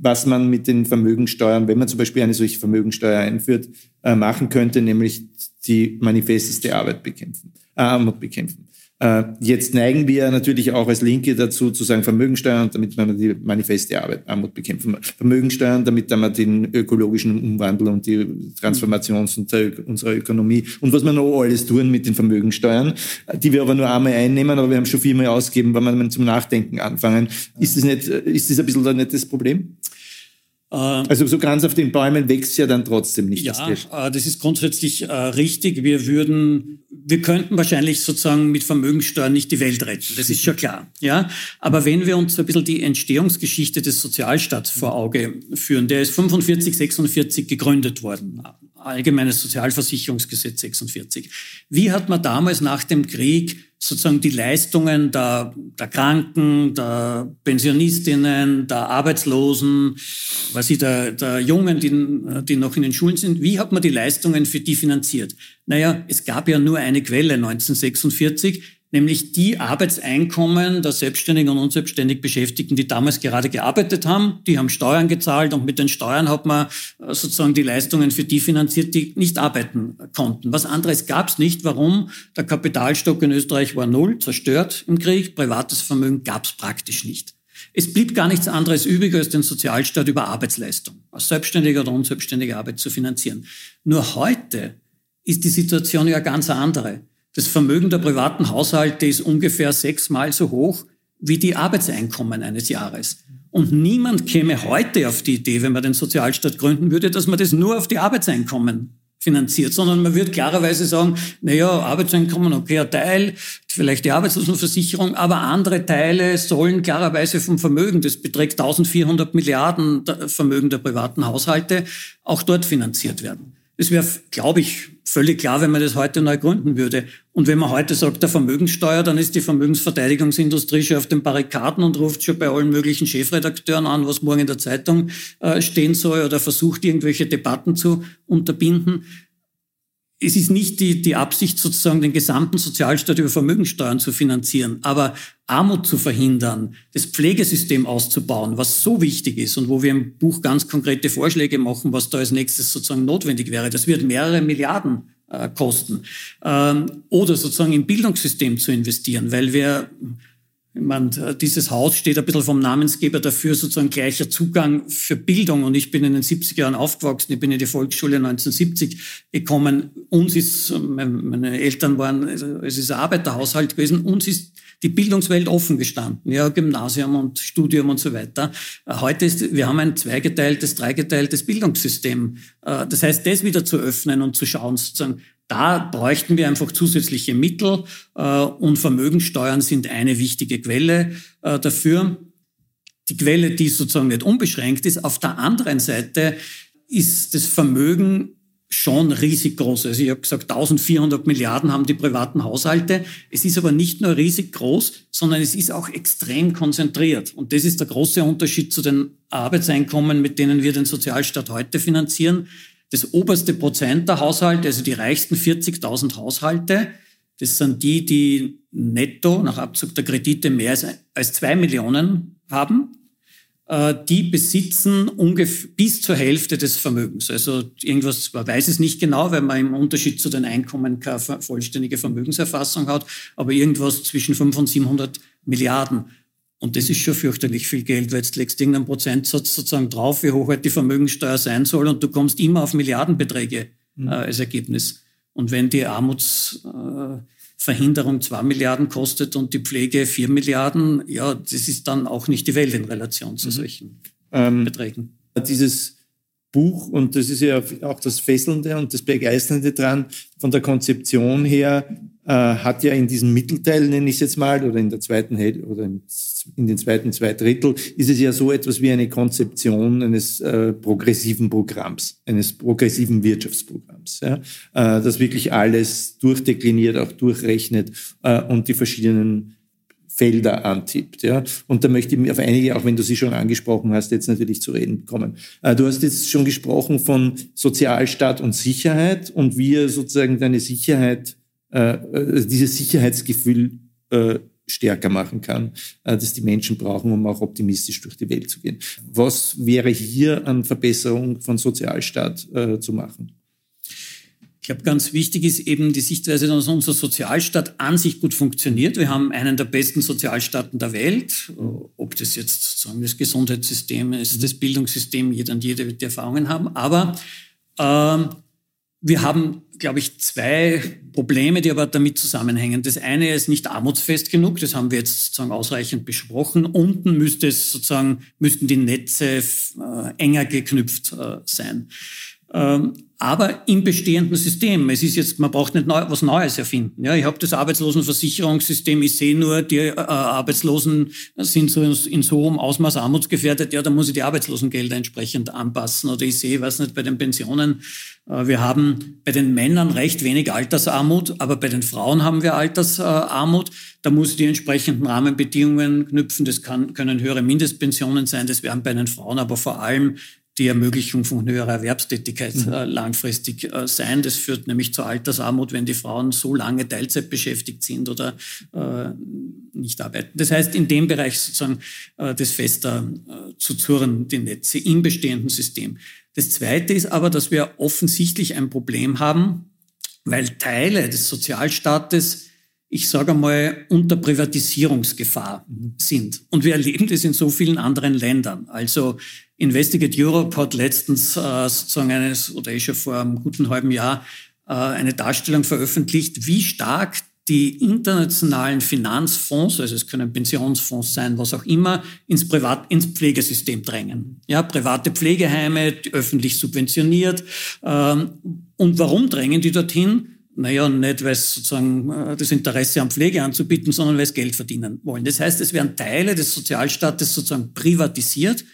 was man mit den Vermögensteuern, wenn man zum Beispiel eine solche Vermögensteuer einführt, äh, machen könnte, nämlich die manifesteste Arbeit bekämpfen, äh, Armut bekämpfen. Äh, jetzt neigen wir natürlich auch als Linke dazu, zu sagen Vermögensteuern, damit man die manifeste Armut bekämpfen. Vermögensteuern, damit man den ökologischen Umwandel und die Transformation unserer Ökonomie und was wir noch alles tun mit den Vermögensteuern, die wir aber nur einmal einnehmen, aber wir haben schon viermal ausgegeben, wenn wir zum Nachdenken anfangen. Ist das nicht, ist das ein bisschen nicht das Problem? Ähm, also so ganz auf den Bäumen wächst ja dann trotzdem nicht. Ja, das, äh, das ist grundsätzlich äh, richtig. Wir würden, wir könnten wahrscheinlich sozusagen mit Vermögenssteuern nicht die Welt retten. Das ist schon klar. Ja, aber wenn wir uns ein bisschen die Entstehungsgeschichte des Sozialstaats vor Auge führen, der ist 45, 46 gegründet worden. Allgemeines Sozialversicherungsgesetz 46. Wie hat man damals nach dem Krieg sozusagen die Leistungen der, der Kranken, der Pensionistinnen, der Arbeitslosen, was ich, der, der Jungen, die, die noch in den Schulen sind, wie hat man die Leistungen für die finanziert? Naja, es gab ja nur eine Quelle 1946, nämlich die Arbeitseinkommen der selbstständigen und unselbstständig Beschäftigten, die damals gerade gearbeitet haben. Die haben Steuern gezahlt und mit den Steuern hat man äh, sozusagen die Leistungen für die finanziert, die nicht arbeiten konnten. Was anderes gab es nicht. Warum? Der Kapitalstock in Österreich war null, zerstört im Krieg. Privates Vermögen gab es praktisch nicht. Es blieb gar nichts anderes übrig, als den Sozialstaat über Arbeitsleistung, aus selbstständiger oder unselbstständiger Arbeit zu finanzieren. Nur heute ist die Situation ja ganz andere. Das Vermögen der privaten Haushalte ist ungefähr sechsmal so hoch wie die Arbeitseinkommen eines Jahres. Und niemand käme heute auf die Idee, wenn man den Sozialstaat gründen würde, dass man das nur auf die Arbeitseinkommen finanziert, sondern man würde klarerweise sagen, naja, Arbeitseinkommen, okay, ein Teil, vielleicht die Arbeitslosenversicherung, aber andere Teile sollen klarerweise vom Vermögen, das beträgt 1400 Milliarden Vermögen der privaten Haushalte, auch dort finanziert werden. Es wäre, glaube ich, völlig klar, wenn man das heute neu gründen würde. Und wenn man heute sagt, der Vermögenssteuer, dann ist die Vermögensverteidigungsindustrie schon auf den Barrikaden und ruft schon bei allen möglichen Chefredakteuren an, was morgen in der Zeitung äh, stehen soll oder versucht, irgendwelche Debatten zu unterbinden es ist nicht die, die Absicht, sozusagen den gesamten Sozialstaat über Vermögensteuern zu finanzieren, aber Armut zu verhindern, das Pflegesystem auszubauen, was so wichtig ist und wo wir im Buch ganz konkrete Vorschläge machen, was da als nächstes sozusagen notwendig wäre. Das wird mehrere Milliarden äh, kosten. Ähm, oder sozusagen im Bildungssystem zu investieren, weil wir ich meine, dieses Haus steht ein bisschen vom Namensgeber dafür, sozusagen gleicher Zugang für Bildung. Und ich bin in den 70er Jahren aufgewachsen. Ich bin in die Volksschule 1970 gekommen. Uns ist, meine Eltern waren, also es ist ein Arbeiterhaushalt gewesen. Uns ist die Bildungswelt offen gestanden. Ja, Gymnasium und Studium und so weiter. Heute ist, wir haben ein zweigeteiltes, dreigeteiltes Bildungssystem. Äh, das heißt, das wieder zu öffnen und zu schauen, sozusagen, da bräuchten wir einfach zusätzliche Mittel äh, und Vermögensteuern sind eine wichtige Quelle äh, dafür. Die Quelle, die sozusagen nicht unbeschränkt ist. Auf der anderen Seite ist das Vermögen schon riesig groß. Also ich habe gesagt, 1400 Milliarden haben die privaten Haushalte. Es ist aber nicht nur riesig groß, sondern es ist auch extrem konzentriert. Und das ist der große Unterschied zu den Arbeitseinkommen, mit denen wir den Sozialstaat heute finanzieren. Das oberste Prozent der Haushalte, also die reichsten 40.000 Haushalte, das sind die, die netto nach Abzug der Kredite mehr als zwei Millionen haben. Äh, die besitzen ungefähr bis zur Hälfte des Vermögens. Also irgendwas, man weiß es nicht genau, weil man im Unterschied zu den Einkommen keine vollständige Vermögenserfassung hat, aber irgendwas zwischen 500 und 700 Milliarden. Und das ist schon fürchterlich viel Geld, weil jetzt legst du irgendeinen Prozentsatz sozusagen drauf, wie hoch halt die Vermögenssteuer sein soll und du kommst immer auf Milliardenbeträge mhm. äh, als Ergebnis. Und wenn die Armuts... Äh, Verhinderung zwei Milliarden kostet und die Pflege vier Milliarden, ja, das ist dann auch nicht die Welt in Relation zu mhm. solchen ähm, Beträgen. Dieses Buch, und das ist ja auch das Fesselnde und das Begeisternde dran, von der Konzeption her, hat ja in diesem Mittelteil, nenne ich es jetzt mal, oder in der zweiten oder in, den zweiten zwei Drittel, ist es ja so etwas wie eine Konzeption eines äh, progressiven Programms, eines progressiven Wirtschaftsprogramms, ja, äh, das wirklich alles durchdekliniert, auch durchrechnet äh, und die verschiedenen Felder antippt. Ja? Und da möchte ich auf einige, auch wenn du sie schon angesprochen hast, jetzt natürlich zu reden kommen. Äh, du hast jetzt schon gesprochen von Sozialstaat und Sicherheit und wie sozusagen deine Sicherheit, äh, äh, dieses Sicherheitsgefühl äh, stärker machen kann, äh, das die Menschen brauchen, um auch optimistisch durch die Welt zu gehen. Was wäre hier an Verbesserung von Sozialstaat äh, zu machen? Ich glaube, ganz wichtig ist eben die Sichtweise, dass unser Sozialstaat an sich gut funktioniert. Wir haben einen der besten Sozialstaaten der Welt. Ob das jetzt sozusagen das Gesundheitssystem ist, das Bildungssystem, jeder und jede wird die Erfahrungen haben. Aber ähm, wir haben, glaube ich, zwei Probleme, die aber damit zusammenhängen. Das eine ist nicht armutsfest genug, das haben wir jetzt sozusagen ausreichend besprochen. Unten müsste es sozusagen, müssten die Netze äh, enger geknüpft äh, sein. Ähm, aber im bestehenden System. Es ist jetzt, man braucht nicht neu, was Neues erfinden. Ja, ich habe das Arbeitslosenversicherungssystem, ich sehe nur, die äh, Arbeitslosen sind so in, so hohem Ausmaß armutsgefährdet, ja, da muss ich die Arbeitslosengelder entsprechend anpassen. Oder ich sehe, was nicht, bei den Pensionen, äh, wir haben bei den Männern recht wenig Altersarmut, aber bei den Frauen haben wir Altersarmut. Da muss ich die entsprechenden Rahmenbedingungen knüpfen. Das kann, können höhere Mindestpensionen sein, das werden bei den Frauen aber vor allem die Ermöglichung von höherer Erwerbstätigkeit mhm. äh, langfristig äh, sein. Das führt nämlich zur Altersarmut, wenn die Frauen so lange Teilzeit beschäftigt sind oder äh, nicht arbeiten. Das heißt, in dem Bereich sozusagen äh, das fester zu zurren, die Netze im bestehenden System. Das Zweite ist aber, dass wir offensichtlich ein Problem haben, weil Teile des Sozialstaates ich sage einmal, unter Privatisierungsgefahr mhm. sind. Und wir erleben das in so vielen anderen Ländern. Also Investigate Europe hat letztens äh, sozusagen eines, oder ist schon vor einem guten halben Jahr, äh, eine Darstellung veröffentlicht, wie stark die internationalen Finanzfonds, also es können Pensionsfonds sein, was auch immer, ins Privat, ins Pflegesystem drängen. Ja, private Pflegeheime, öffentlich subventioniert. Ähm, und warum drängen die dorthin? Naja, nicht, weil es sozusagen äh, das Interesse am Pflege anzubieten, sondern weil es Geld verdienen wollen. Das heißt, es werden Teile des Sozialstaates sozusagen privatisiert.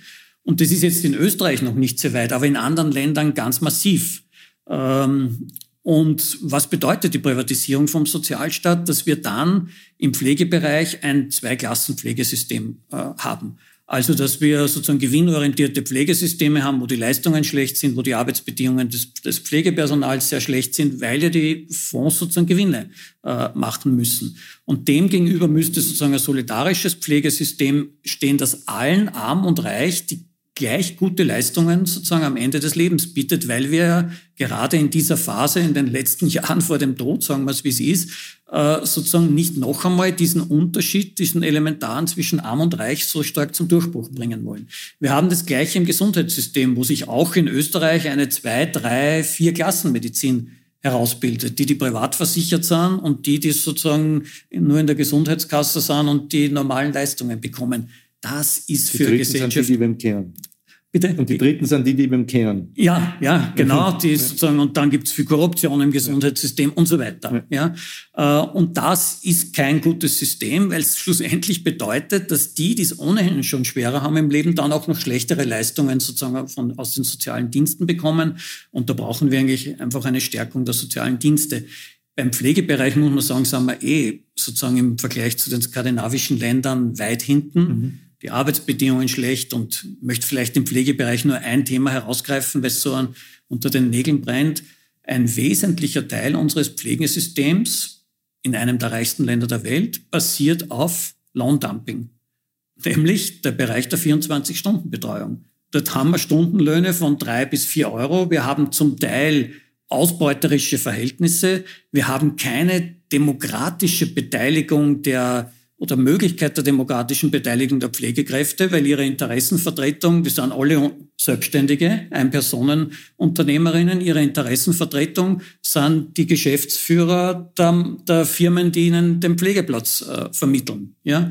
Und das ist jetzt in Österreich noch nicht so weit, aber in anderen Ländern ganz massiv. Ähm, und was bedeutet die Privatisierung vom Sozialstaat? Dass wir dann im Pflegebereich ein Zweiklassenpflegesystem äh, haben. Also, dass wir sozusagen gewinnorientierte Pflegesysteme haben, wo die Leistungen schlecht sind, wo die Arbeitsbedingungen des, des Pflegepersonals sehr schlecht sind, weil ja die Fonds sozusagen Gewinne äh, machen müssen. Und demgegenüber müsste sozusagen ein solidarisches Pflegesystem stehen, das allen, arm und reich, die gleich gute Leistungen sozusagen am Ende des Lebens bietet, weil wir gerade in dieser Phase, in den letzten Jahren vor dem Tod, sagen wir es wie es ist, äh, sozusagen nicht noch einmal diesen Unterschied, diesen elementaren zwischen arm und reich so stark zum Durchbruch bringen wollen. Wir haben das Gleiche im Gesundheitssystem, wo sich auch in Österreich eine zwei, drei, vier Klassenmedizin herausbildet, die die privat versichert sind und die, die sozusagen nur in der Gesundheitskasse sind und die normalen Leistungen bekommen. Das ist für Gesellschaft. Bitte? Und die Dritten sind die, die beim kennen. Ja, ja, genau. Die sozusagen, und dann gibt es viel Korruption im Gesundheitssystem und so weiter. Ja. ja. Äh, und das ist kein gutes System, weil es schlussendlich bedeutet, dass die, die es ohnehin schon schwerer haben im Leben, dann auch noch schlechtere Leistungen sozusagen von, aus den sozialen Diensten bekommen. Und da brauchen wir eigentlich einfach eine Stärkung der sozialen Dienste. Beim Pflegebereich muss man sagen, sind wir eh sozusagen im Vergleich zu den skandinavischen Ländern weit hinten. Mhm die Arbeitsbedingungen schlecht und möchte vielleicht im Pflegebereich nur ein Thema herausgreifen, weil es so an, unter den Nägeln brennt. Ein wesentlicher Teil unseres Pflegesystems in einem der reichsten Länder der Welt basiert auf Lohndumping, nämlich der Bereich der 24-Stunden-Betreuung. Dort haben wir Stundenlöhne von drei bis vier Euro. Wir haben zum Teil ausbeuterische Verhältnisse. Wir haben keine demokratische Beteiligung der oder Möglichkeit der demokratischen Beteiligung der Pflegekräfte, weil ihre Interessenvertretung, die sind alle Selbstständige, Ein-Personen-Unternehmerinnen, ihre Interessenvertretung sind die Geschäftsführer der, der, Firmen, die ihnen den Pflegeplatz äh, vermitteln. Ja?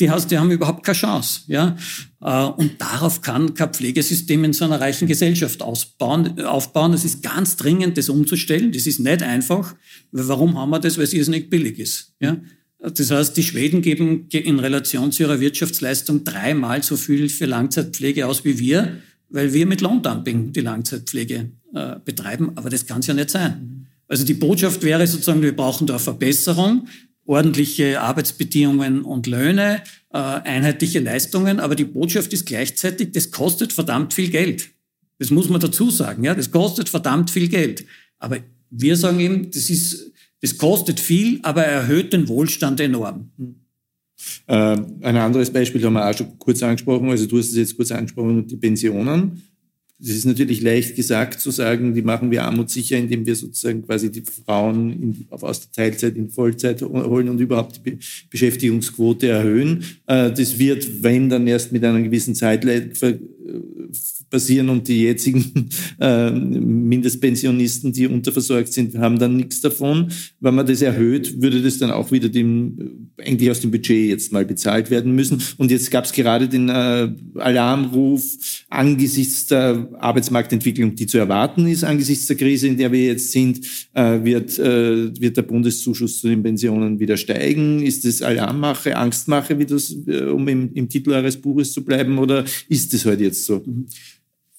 Die, die haben überhaupt keine Chance. Ja? Äh, und darauf kann kein Pflegesystem in so einer reichen Gesellschaft ausbauen, aufbauen. Es ist ganz dringend, das umzustellen. Das ist nicht einfach. Warum haben wir das? Weil es nicht billig ist. Ja? Das heißt, die Schweden geben in Relation zu ihrer Wirtschaftsleistung dreimal so viel für Langzeitpflege aus wie wir, weil wir mit Lohndumping die Langzeitpflege äh, betreiben. Aber das kann es ja nicht sein. Also die Botschaft wäre sozusagen, wir brauchen da Verbesserung, ordentliche Arbeitsbedingungen und Löhne, äh, einheitliche Leistungen. Aber die Botschaft ist gleichzeitig, das kostet verdammt viel Geld. Das muss man dazu sagen. Ja, das kostet verdammt viel Geld. Aber wir sagen eben, das ist das kostet viel, aber erhöht den Wohlstand enorm. Äh, ein anderes Beispiel haben wir auch schon kurz angesprochen, also du hast es jetzt kurz angesprochen, die Pensionen. Es ist natürlich leicht gesagt zu sagen, die machen wir armutssicher, indem wir sozusagen quasi die Frauen in, aus der Teilzeit in Vollzeit holen und überhaupt die Beschäftigungsquote erhöhen. Äh, das wird, wenn dann erst mit einer gewissen Zeit passieren und die jetzigen äh, Mindestpensionisten, die unterversorgt sind, haben dann nichts davon. Wenn man das erhöht, würde das dann auch wieder dem, eigentlich aus dem Budget jetzt mal bezahlt werden müssen. Und jetzt gab es gerade den äh, Alarmruf angesichts der Arbeitsmarktentwicklung, die zu erwarten ist, angesichts der Krise, in der wir jetzt sind, äh, wird, äh, wird der Bundeszuschuss zu den Pensionen wieder steigen? Ist das Alarmmache, Angstmache, wie das, äh, um im, im Titel eures Buches zu bleiben, oder ist das heute jetzt so? Mhm.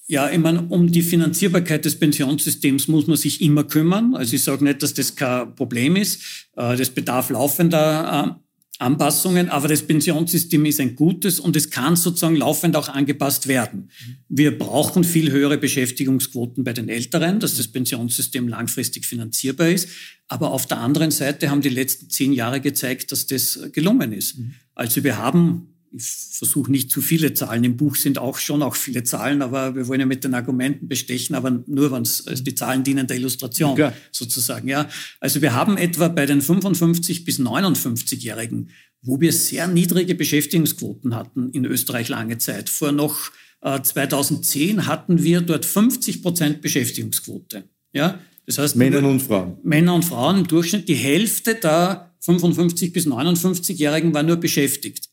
Ja, ich meine, um die Finanzierbarkeit des Pensionssystems muss man sich immer kümmern. Also ich sage nicht, dass das kein Problem ist. Äh, das bedarf laufender äh, Anpassungen, aber das Pensionssystem ist ein gutes und es kann sozusagen laufend auch angepasst werden. Wir brauchen viel höhere Beschäftigungsquoten bei den Älteren, dass das Pensionssystem langfristig finanzierbar ist. Aber auf der anderen Seite haben die letzten zehn Jahre gezeigt, dass das gelungen ist. Also wir haben ich versuche nicht zu viele Zahlen. Im Buch sind auch schon auch viele Zahlen, aber wir wollen ja mit den Argumenten bestechen, aber nur, wenn es also die Zahlen dienen der Illustration ja. sozusagen. Ja, also wir haben etwa bei den 55 bis 59-Jährigen, wo wir sehr niedrige Beschäftigungsquoten hatten in Österreich lange Zeit. Vor noch äh, 2010 hatten wir dort 50 Prozent Beschäftigungsquote. Ja, das heißt Männer und Frauen. Männer und Frauen im Durchschnitt. Die Hälfte der 55 bis 59-Jährigen war nur beschäftigt.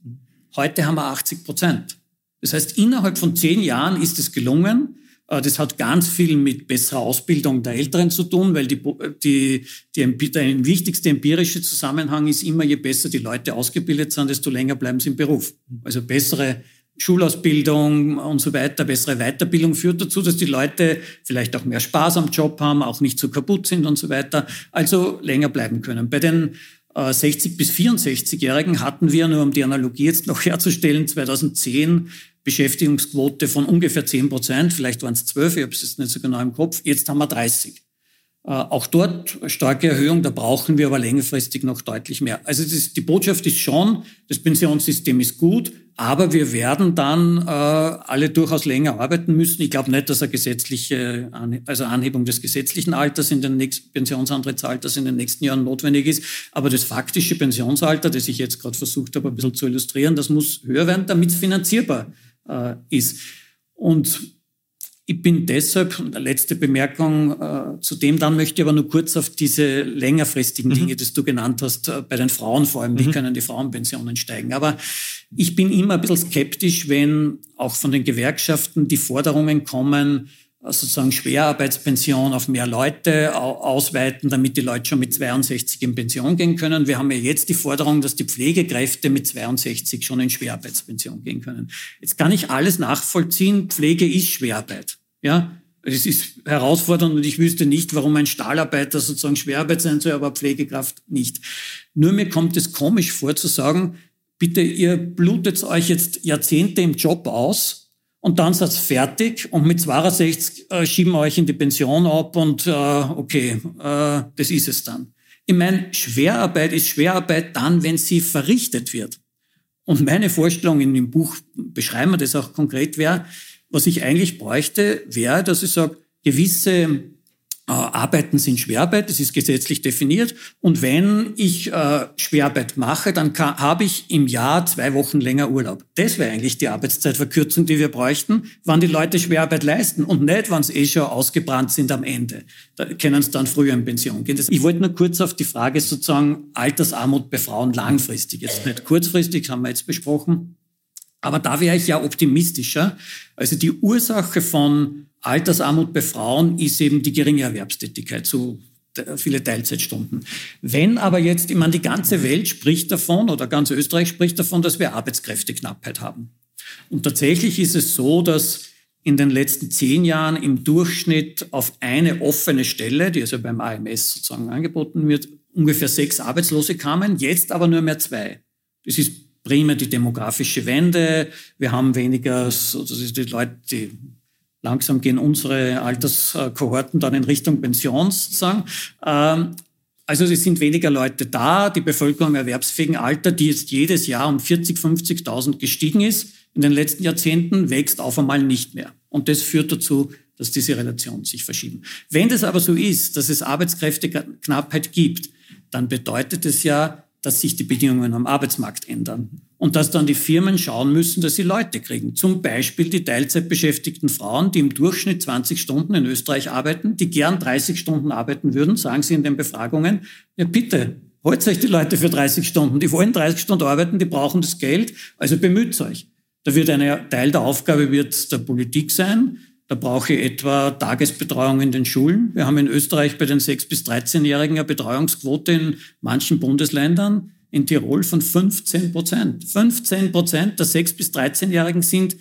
Heute haben wir 80 Prozent. Das heißt, innerhalb von zehn Jahren ist es gelungen. Äh, das hat ganz viel mit besserer Ausbildung der Älteren zu tun, weil die, die, die, der wichtigste empirische Zusammenhang ist immer, je besser die Leute ausgebildet sind, desto länger bleiben sie im Beruf. Also bessere Schulausbildung und so weiter, bessere Weiterbildung führt dazu, dass die Leute vielleicht auch mehr Spaß am Job haben, auch nicht so kaputt sind und so weiter, also länger bleiben können. Bei den 60 äh, bis 64-Jährigen hatten wir, nur um die Analogie jetzt noch herzustellen, 2010 Beschäftigungsquote von ungefähr 10 Prozent, vielleicht waren es 12, ich habe es jetzt nicht so genau im Kopf, jetzt haben wir 30. Äh, auch dort starke Erhöhung, da brauchen wir aber längerfristig noch deutlich mehr. Also das, die Botschaft ist schon, das Pensionssystem ist gut, aber wir werden dann äh, alle durchaus länger arbeiten müssen. Ich glaube nicht, dass eine gesetzliche, also Anhebung des gesetzlichen Alters in den nächsten Pensionsantrittsalters in den nächsten Jahren notwendig ist. Aber das faktische Pensionsalter, das ich jetzt gerade versucht habe, ein bisschen zu illustrieren, das muss höher werden, damit es finanzierbar äh, ist. Und Ich bin deshalb, letzte Bemerkung äh, zu dem, dann möchte ich aber nur kurz auf diese längerfristigen mhm. Dinge, die du genannt hast, äh, bei den Frauen vor allem, wie mhm. können die Frauenpensionen steigen. Aber ich bin immer ein bisschen skeptisch, wenn auch von den Gewerkschaften die Forderungen kommen, sozusagen Schwerarbeitspension auf mehr Leute ausweiten, damit die Leute schon mit 62 in Pension gehen können. Wir haben ja jetzt die Forderung, dass die Pflegekräfte mit 62 schon in Schwerarbeitspension gehen können. Jetzt kann ich alles nachvollziehen. Pflege ist Schwerarbeit. Ja, es ist herausfordernd und ich wüsste nicht, warum ein Stahlarbeiter sozusagen Schwerarbeit sein soll, aber Pflegekraft nicht. Nur mir kommt es komisch vor zu sagen, bitte, ihr blutet euch jetzt Jahrzehnte im Job aus und dann seid fertig und mit 62 äh, schieben wir euch in die Pension ab und äh, okay, äh, das ist es dann. Ich meine, Schwerarbeit ist Schwerarbeit dann, wenn sie verrichtet wird. Und meine Vorstellung in dem Buch beschreiben wir das auch konkret wäre, was ich eigentlich bräuchte, wäre, dass ich sage, gewisse äh, Arbeiten sind Schwerarbeit, das ist gesetzlich definiert. Und wenn ich äh, Schwerarbeit mache, dann habe ich im Jahr zwei Wochen länger Urlaub. Das wäre eigentlich die Arbeitszeitverkürzung, die wir bräuchten, wann die Leute Schwerarbeit leisten und nicht, wann sie eh schon ausgebrannt sind am Ende. Da können sie dann früher in Pension gehen. Das, ich wollte nur kurz auf die Frage sozusagen Altersarmut bei Frauen langfristig, jetzt nicht kurzfristig, haben wir jetzt besprochen. Aber da wäre ich ja optimistischer. Also die Ursache von Altersarmut bei Frauen ist eben die geringe Erwerbstätigkeit, so viele Teilzeitstunden. Wenn aber jetzt, ich meine, die ganze Welt spricht davon oder ganz Österreich spricht davon, dass wir Arbeitskräfteknappheit haben. Und tatsächlich ist es so, dass in den letzten zehn Jahren im Durchschnitt auf eine offene Stelle, die also beim AMS sozusagen angeboten wird, ungefähr sechs Arbeitslose kamen, jetzt aber nur mehr zwei. Das ist primär die demografische Wende. Wir haben weniger, ist die Leute, die Langsam gehen unsere Alterskohorten dann in Richtung Pension sozusagen. Ähm, also es sind weniger Leute da. Die Bevölkerung im erwerbsfähigen Alter, die jetzt jedes Jahr um 40, 50.000 gestiegen ist, in den letzten Jahrzehnten wächst auf einmal nicht mehr. Und das führt dazu, dass diese Relationen sich verschieben. Wenn das aber so ist, dass es Arbeitskräfteknappheit gibt, dann bedeutet es ja, dass sich die Bedingungen am Arbeitsmarkt ändern und dass dann die Firmen schauen müssen, dass sie Leute kriegen. Zum Beispiel die Teilzeitbeschäftigten Frauen, die im Durchschnitt 20 Stunden in Österreich arbeiten, die gern 30 Stunden arbeiten würden, sagen sie in den Befragungen, ja bitte, holt euch die Leute für 30 Stunden, die wollen 30 Stunden arbeiten, die brauchen das Geld, also bemüht euch. Da wird ein Teil der Aufgabe wird der Politik sein, da brauche ich etwa Tagesbetreuung in den Schulen. Wir haben in Österreich bei den 6- bis 13-Jährigen eine Betreuungsquote in manchen Bundesländern, in Tirol von 15 Prozent. 15 Prozent der 6- bis 13-Jährigen sind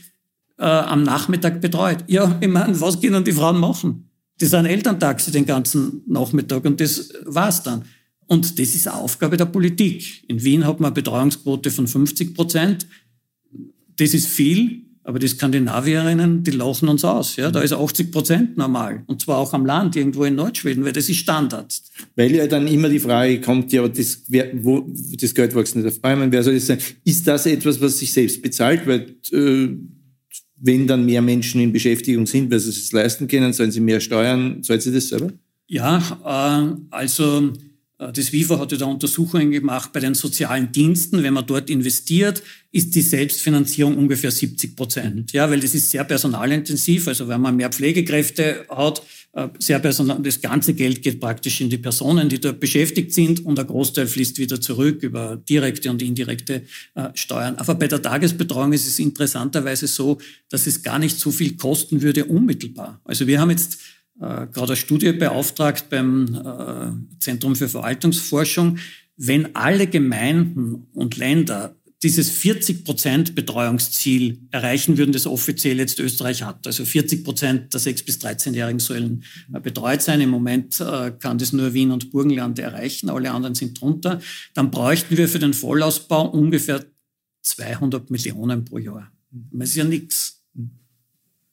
äh, am Nachmittag betreut. Ja, ich meine, was können die Frauen machen? Die sind Elterntaxi den ganzen Nachmittag und das war's dann. Und das ist Aufgabe der Politik. In Wien hat man eine Betreuungsquote von 50 Prozent. Das ist viel. Aber die Skandinavierinnen, die lachen uns aus. Ja? Da ist 80 Prozent normal. Und zwar auch am Land, irgendwo in Nordschweden, weil das ist Standard. Weil ja dann immer die Frage kommt, ja, aber das, wer, wo, das Geld wächst nicht auf Bäumen, wer soll das sein? Ist das etwas, was sich selbst bezahlt? Weil äh, wenn dann mehr Menschen in Beschäftigung sind, weil sie es leisten können, sollen sie mehr steuern, zahlt sie das selber? Ja, äh, also das WIFA hatte da Untersuchungen gemacht bei den sozialen Diensten. Wenn man dort investiert, ist die Selbstfinanzierung ungefähr 70 Prozent. Ja, weil das ist sehr personalintensiv. Also wenn man mehr Pflegekräfte hat, äh, sehr personal, das ganze Geld geht praktisch in die Personen, die dort beschäftigt sind und der Großteil fließt wieder zurück über direkte und indirekte äh, Steuern. Aber bei der Tagesbetreuung ist es interessanterweise so, dass es gar nicht so viel kosten würde unmittelbar. Also wir haben jetzt äh, gerade eine Studie beauftragt beim äh, Zentrum für Verwaltungsforschung, wenn alle Gemeinden und Länder dieses 40 Prozent Betreuungsziel erreichen würden, das offiziell jetzt Österreich hat. Also 40 Prozent der 6- bis 13-Jährigen sollen äh, betreut sein. Im Moment äh, kann das nur Wien und Burgenland erreichen, alle anderen sind drunter. Dann bräuchten wir für den Vollausbau ungefähr 200 Millionen pro Jahr. Das ist ja nichts.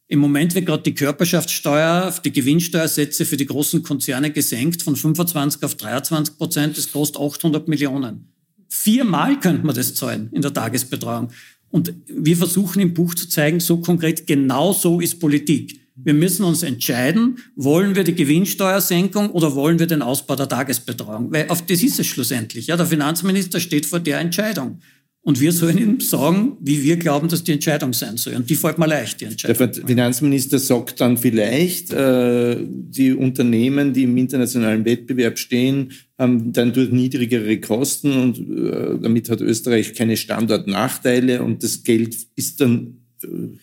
Im Moment wird gerade die Körperschaftssteuer, die Gewinnsteuersätze für die großen Konzerne gesenkt von 25 auf 23 Prozent. Das kostet 800 Millionen. Viermal könnte man das zahlen in der Tagesbetreuung. Und wir versuchen im Buch zu zeigen, so konkret, genau so ist Politik. Wir müssen uns entscheiden, wollen wir die Gewinnsteuersenkung oder wollen wir den Ausbau der Tagesbetreuung? Weil auf das ist es schlussendlich. Ja, der Finanzminister steht vor der Entscheidung. Und wir sollen ihm sagen, wie wir glauben, dass die Entscheidung sein soll. Und die fällt mir leicht, die Entscheidung. Der Finanzminister sagt dann vielleicht, äh, die Unternehmen, die im internationalen Wettbewerb stehen, haben dann durch niedrigere Kosten und äh, damit hat Österreich keine Standortnachteile und das Geld ist dann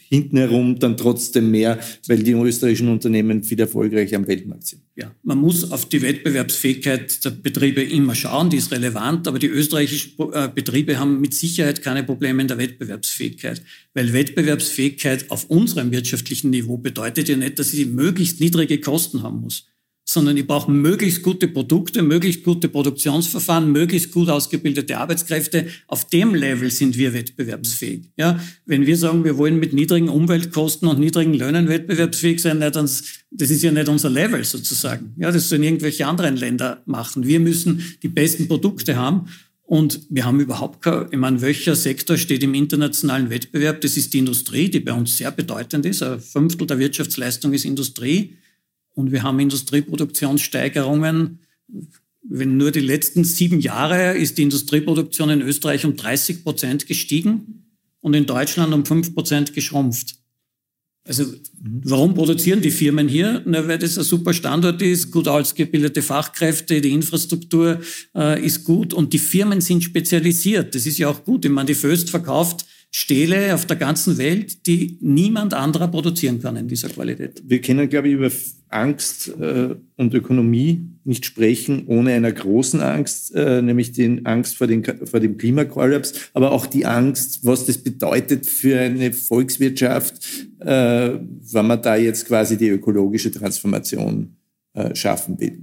hinten herum dann trotzdem mehr, weil die österreichischen Unternehmen viel erfolgreicher am Weltmarkt sind. Ja, man muss auf die Wettbewerbsfähigkeit der Betriebe immer schauen, die ist relevant, aber die österreichischen äh, Betriebe haben mit Sicherheit keine Probleme in der Wettbewerbsfähigkeit, weil Wettbewerbsfähigkeit auf unserem wirtschaftlichen Niveau bedeutet ja nicht, dass sie möglichst niedrige Kosten haben muss sondern die brauchen möglichst gute Produkte, möglichst gute Produktionsverfahren, möglichst gut ausgebildete Arbeitskräfte. Auf dem Level sind wir wettbewerbsfähig. Ja, wenn wir sagen, wir wollen mit niedrigen Umweltkosten und niedrigen Löhnen wettbewerbsfähig sein, das ist ja nicht unser Level sozusagen. Ja, das sollen irgendwelche anderen Länder machen. Wir müssen die besten Produkte haben. Und wir haben überhaupt kein, ich meine, welcher Sektor steht im internationalen Wettbewerb? Das ist die Industrie, die bei uns sehr bedeutend ist. Ein Fünftel der Wirtschaftsleistung ist Industrie. Und wir haben Industrieproduktionssteigerungen. Wenn nur die letzten sieben Jahre ist die Industrieproduktion in Österreich um 30 Prozent gestiegen und in Deutschland um fünf Prozent geschrumpft. Also warum produzieren die Firmen hier? Na, weil das ein super Standort ist, gut ausgebildete Fachkräfte, die Infrastruktur äh, ist gut und die Firmen sind spezialisiert. Das ist ja auch gut. Ich meine, die Föst verkauft Stähle auf der ganzen Welt, die niemand anderer produzieren kann in dieser Qualität. Wir können, glaube ich, über Angst äh, und Ökonomie nicht sprechen, ohne einer großen Angst, äh, nämlich die Angst vor, den, vor dem Klimakollaps, aber auch die Angst, was das bedeutet für eine Volkswirtschaft, äh, wenn man da jetzt quasi die ökologische Transformation äh, schaffen will.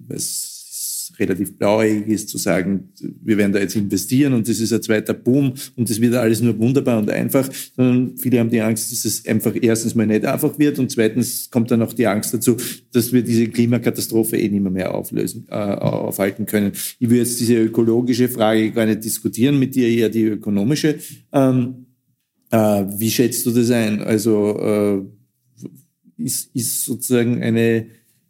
Relativ blauäugig ist, zu sagen, wir werden da jetzt investieren und das ist ein zweiter Boom und das wird alles nur wunderbar und einfach, sondern viele haben die Angst, dass es einfach erstens mal nicht einfach wird und zweitens kommt dann auch die Angst dazu, dass wir diese Klimakatastrophe eh nicht mehr, mehr auflösen, äh, aufhalten können. Ich will jetzt diese ökologische Frage gar nicht diskutieren, mit dir eher die ökonomische. Ähm, äh, wie schätzt du das ein? Also äh, ist, ist sozusagen eine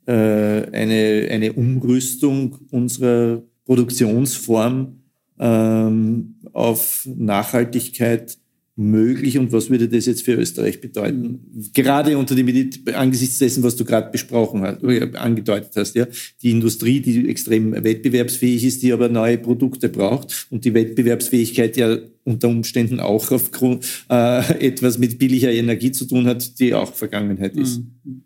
äh, eine, eine Umrüstung unserer Produktionsform ähm, auf Nachhaltigkeit möglich und was würde das jetzt für Österreich bedeuten? Gerade unter dem angesichts dessen, was du gerade besprochen hast, äh, angedeutet hast, ja, die Industrie, die extrem wettbewerbsfähig ist, die aber neue Produkte braucht und die Wettbewerbsfähigkeit ja unter Umständen auch aufgrund äh, etwas mit billiger Energie zu tun hat, die auch Vergangenheit ist. Mhm.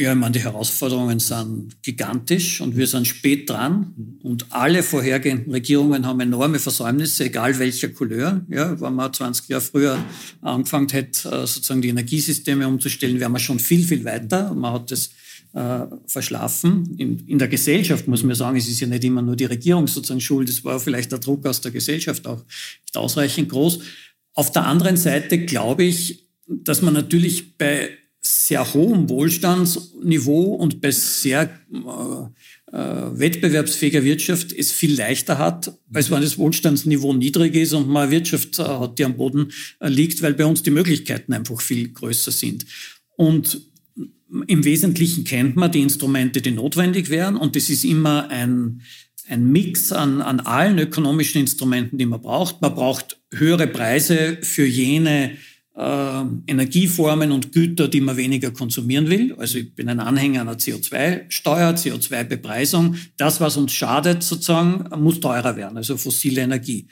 Ja, ich meine, die Herausforderungen sind gigantisch und wir sind spät dran. Und alle vorhergehenden Regierungen haben enorme Versäumnisse, egal welcher Couleur. Ja, wenn man 20 Jahre früher angefangen hätte, äh, sozusagen die Energiesysteme umzustellen, wären wir schon viel, viel weiter. Man hat das äh, verschlafen. In, in, der Gesellschaft muss man sagen, es ist ja nicht immer nur die Regierung sozusagen schuld, es war vielleicht der Druck aus der Gesellschaft auch nicht ausreichend groß. Auf der anderen Seite glaube ich, dass man natürlich bei sehr hohem Wohlstandsniveau und bei sehr äh, äh, wettbewerbsfähiger Wirtschaft es viel leichter hat, als wenn das Wohlstandsniveau niedrig ist und man eine Wirtschaft äh, hat, die am Boden äh, liegt, weil bei uns die Möglichkeiten einfach viel größer sind. Und im Wesentlichen kennt man die Instrumente, die notwendig wären und das ist immer ein, ein Mix an, an allen ökonomischen Instrumenten, die man braucht. Man braucht höhere Preise für jene äh, Energieformen und Güter, die man weniger konsumieren will. Also ich bin ein Anhänger einer CO2-Steuer, CO2-Bepreisung. Das, was uns schadet, sozusagen, muss teurer werden, also fossile Energie.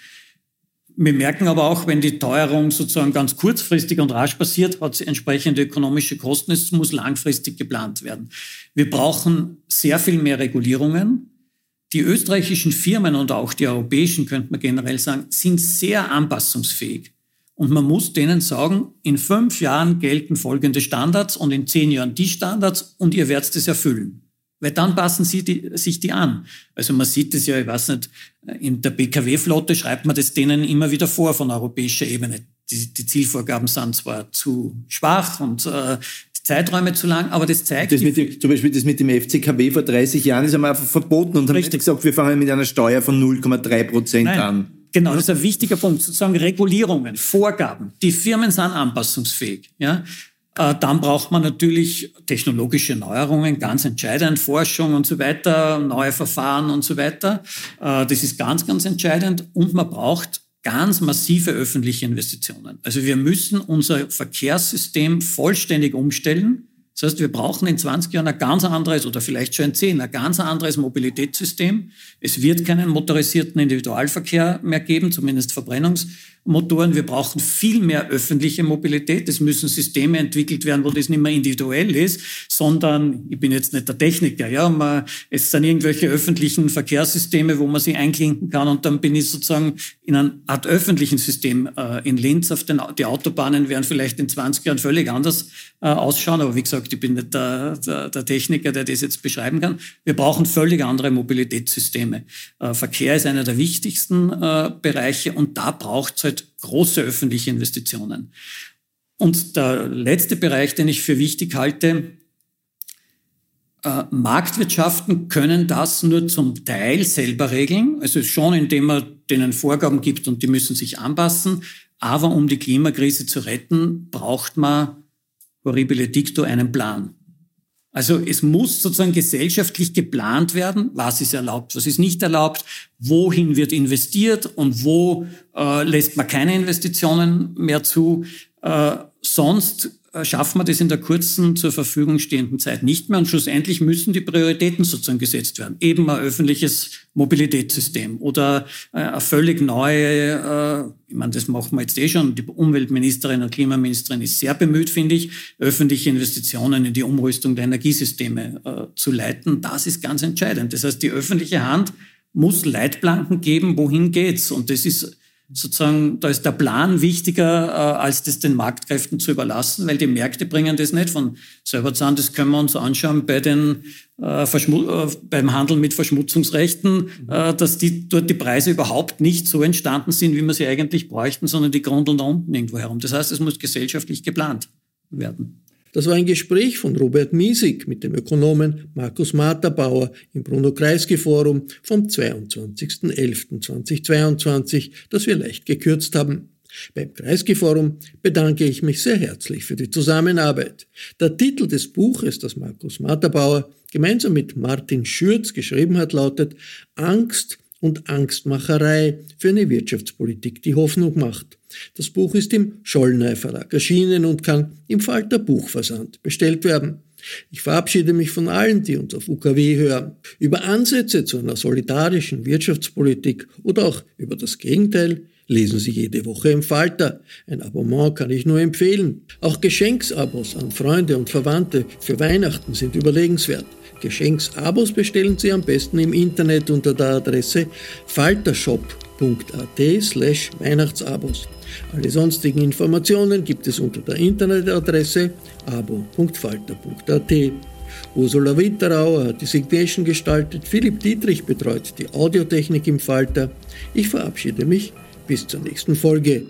Wir merken aber auch, wenn die Teuerung sozusagen ganz kurzfristig und rasch passiert, hat sie entsprechende ökonomische Kosten. Es muss langfristig geplant werden. Wir brauchen sehr viel mehr Regulierungen. Die österreichischen Firmen und auch die europäischen, könnte man generell sagen, sind sehr anpassungsfähig. Und man muss denen sagen, in fünf Jahren gelten folgende Standards und in zehn Jahren die Standards und ihr werdet es erfüllen. Weil dann passen sie die, sich die an. Also man sieht es ja, ich weiß nicht, in der BKW-Flotte schreibt man das denen immer wieder vor von europäischer Ebene. Die, die Zielvorgaben sind zwar zu schwach und äh, die Zeiträume zu lang, aber das zeigt... Das dem, zum Beispiel das mit dem FCKW vor 30 Jahren ist einmal verboten und haben gesagt, wir fangen mit einer Steuer von 0,3 Prozent an. Genau, das ist ein wichtiger Punkt. Sozusagen Regulierungen, Vorgaben. Die Firmen sind anpassungsfähig. Ja? Äh, dann braucht man natürlich technologische Neuerungen, ganz entscheidend, Forschung und so weiter, neue Verfahren und so weiter. Äh, das ist ganz, ganz entscheidend. Und man braucht ganz massive öffentliche Investitionen. Also wir müssen unser Verkehrssystem vollständig umstellen. Das heißt, wir brauchen in 20 Jahren ein ganz anderes oder vielleicht schon in 10 ein ganz anderes Mobilitätssystem. Es wird keinen motorisierten Individualverkehr mehr geben, zumindest Verbrennungs Motoren. Wir brauchen viel mehr öffentliche Mobilität. Es müssen Systeme entwickelt werden, wo das nicht mehr individuell ist, sondern, ich bin jetzt nicht der Techniker, ja, man, es sind irgendwelche öffentlichen Verkehrssysteme, wo man sich einklinken kann und dann bin ich sozusagen in einer Art öffentlichen System äh, in Linz. Auf den, die Autobahnen werden vielleicht in 20 Jahren völlig anders äh, ausschauen, aber wie gesagt, ich bin nicht der, der, der, Techniker, der das jetzt beschreiben kann. Wir brauchen völlig andere Mobilitätssysteme. Äh, Verkehr ist einer der wichtigsten äh, Bereiche und da braucht es halt große öffentliche Investitionen. Und der letzte Bereich, den ich für wichtig halte, äh, Marktwirtschaften können das nur zum Teil selber regeln, also schon indem man denen Vorgaben gibt und die müssen sich anpassen. Aber um die Klimakrise zu retten, braucht man horribile dicto einen Plan. Also es muss sozusagen gesellschaftlich geplant werden, was ist erlaubt, was ist nicht erlaubt, wohin wird investiert und wo äh, lässt man keine Investitionen mehr zu. Äh, sonst schaffen wir das in der kurzen zur Verfügung stehenden Zeit nicht mehr und schlussendlich müssen die Prioritäten sozusagen gesetzt werden. Eben ein öffentliches Mobilitätssystem oder äh, eine völlig neue, äh, ich meine, das machen wir jetzt eh schon, die Umweltministerin und Klimaministerin ist sehr bemüht, finde ich, öffentliche Investitionen in die Umrüstung der Energiesysteme zu leiten. Das ist ganz entscheidend. Das heißt, die öffentliche Hand muss Leitplanken geben, wohin geht's. Und das ist sozusagen, da ist der Plan wichtiger, äh, als das den Marktkräften zu überlassen, weil die Märkte bringen das nicht von selber zusammen. Das können wir uns anschauen bei den, äh, äh, beim Handel mit Verschmutzungsrechten, äh, dass die, dort die Preise überhaupt nicht so entstanden sind, wie wir sie eigentlich bräuchten, sondern die grundeln da unten irgendwo herum. Das heißt, es muss gesellschaftlich geplant werden. Das war ein Gespräch von Robert Miesig mit dem Ökonomen Markus Materbauer im Bruno-Kreisky-Forum vom 22.11.2022, das wir leicht gekürzt haben. Beim Kreisky-Forum bedanke ich mich sehr herzlich für die Zusammenarbeit. Der Titel des Buches, das Markus Materbauer gemeinsam mit Martin Schürz geschrieben hat, lautet Angst und Angstmacherei für eine Wirtschaftspolitik, die Hoffnung macht. Das Buch ist im Schollnei Verlag erschienen und kann im Falter Buchversand bestellt werden. Ich verabschiede mich von allen, die uns auf UKW hören. Über Ansätze zu einer solidarischen Wirtschaftspolitik oder auch über das Gegenteil lesen Sie jede Woche im Falter. Ein Abonnement kann ich nur empfehlen. Auch Geschenksabos an Freunde und Verwandte für Weihnachten sind überlegenswert. Geschenksabos bestellen Sie am besten im Internet unter der Adresse faltershop.at slash Weihnachtsabos. Alle sonstigen Informationen gibt es unter der Internetadresse abo.falter.at. Ursula Winterauer hat die Signation gestaltet, Philipp Dietrich betreut die Audiotechnik im Falter. Ich verabschiede mich bis zur nächsten Folge.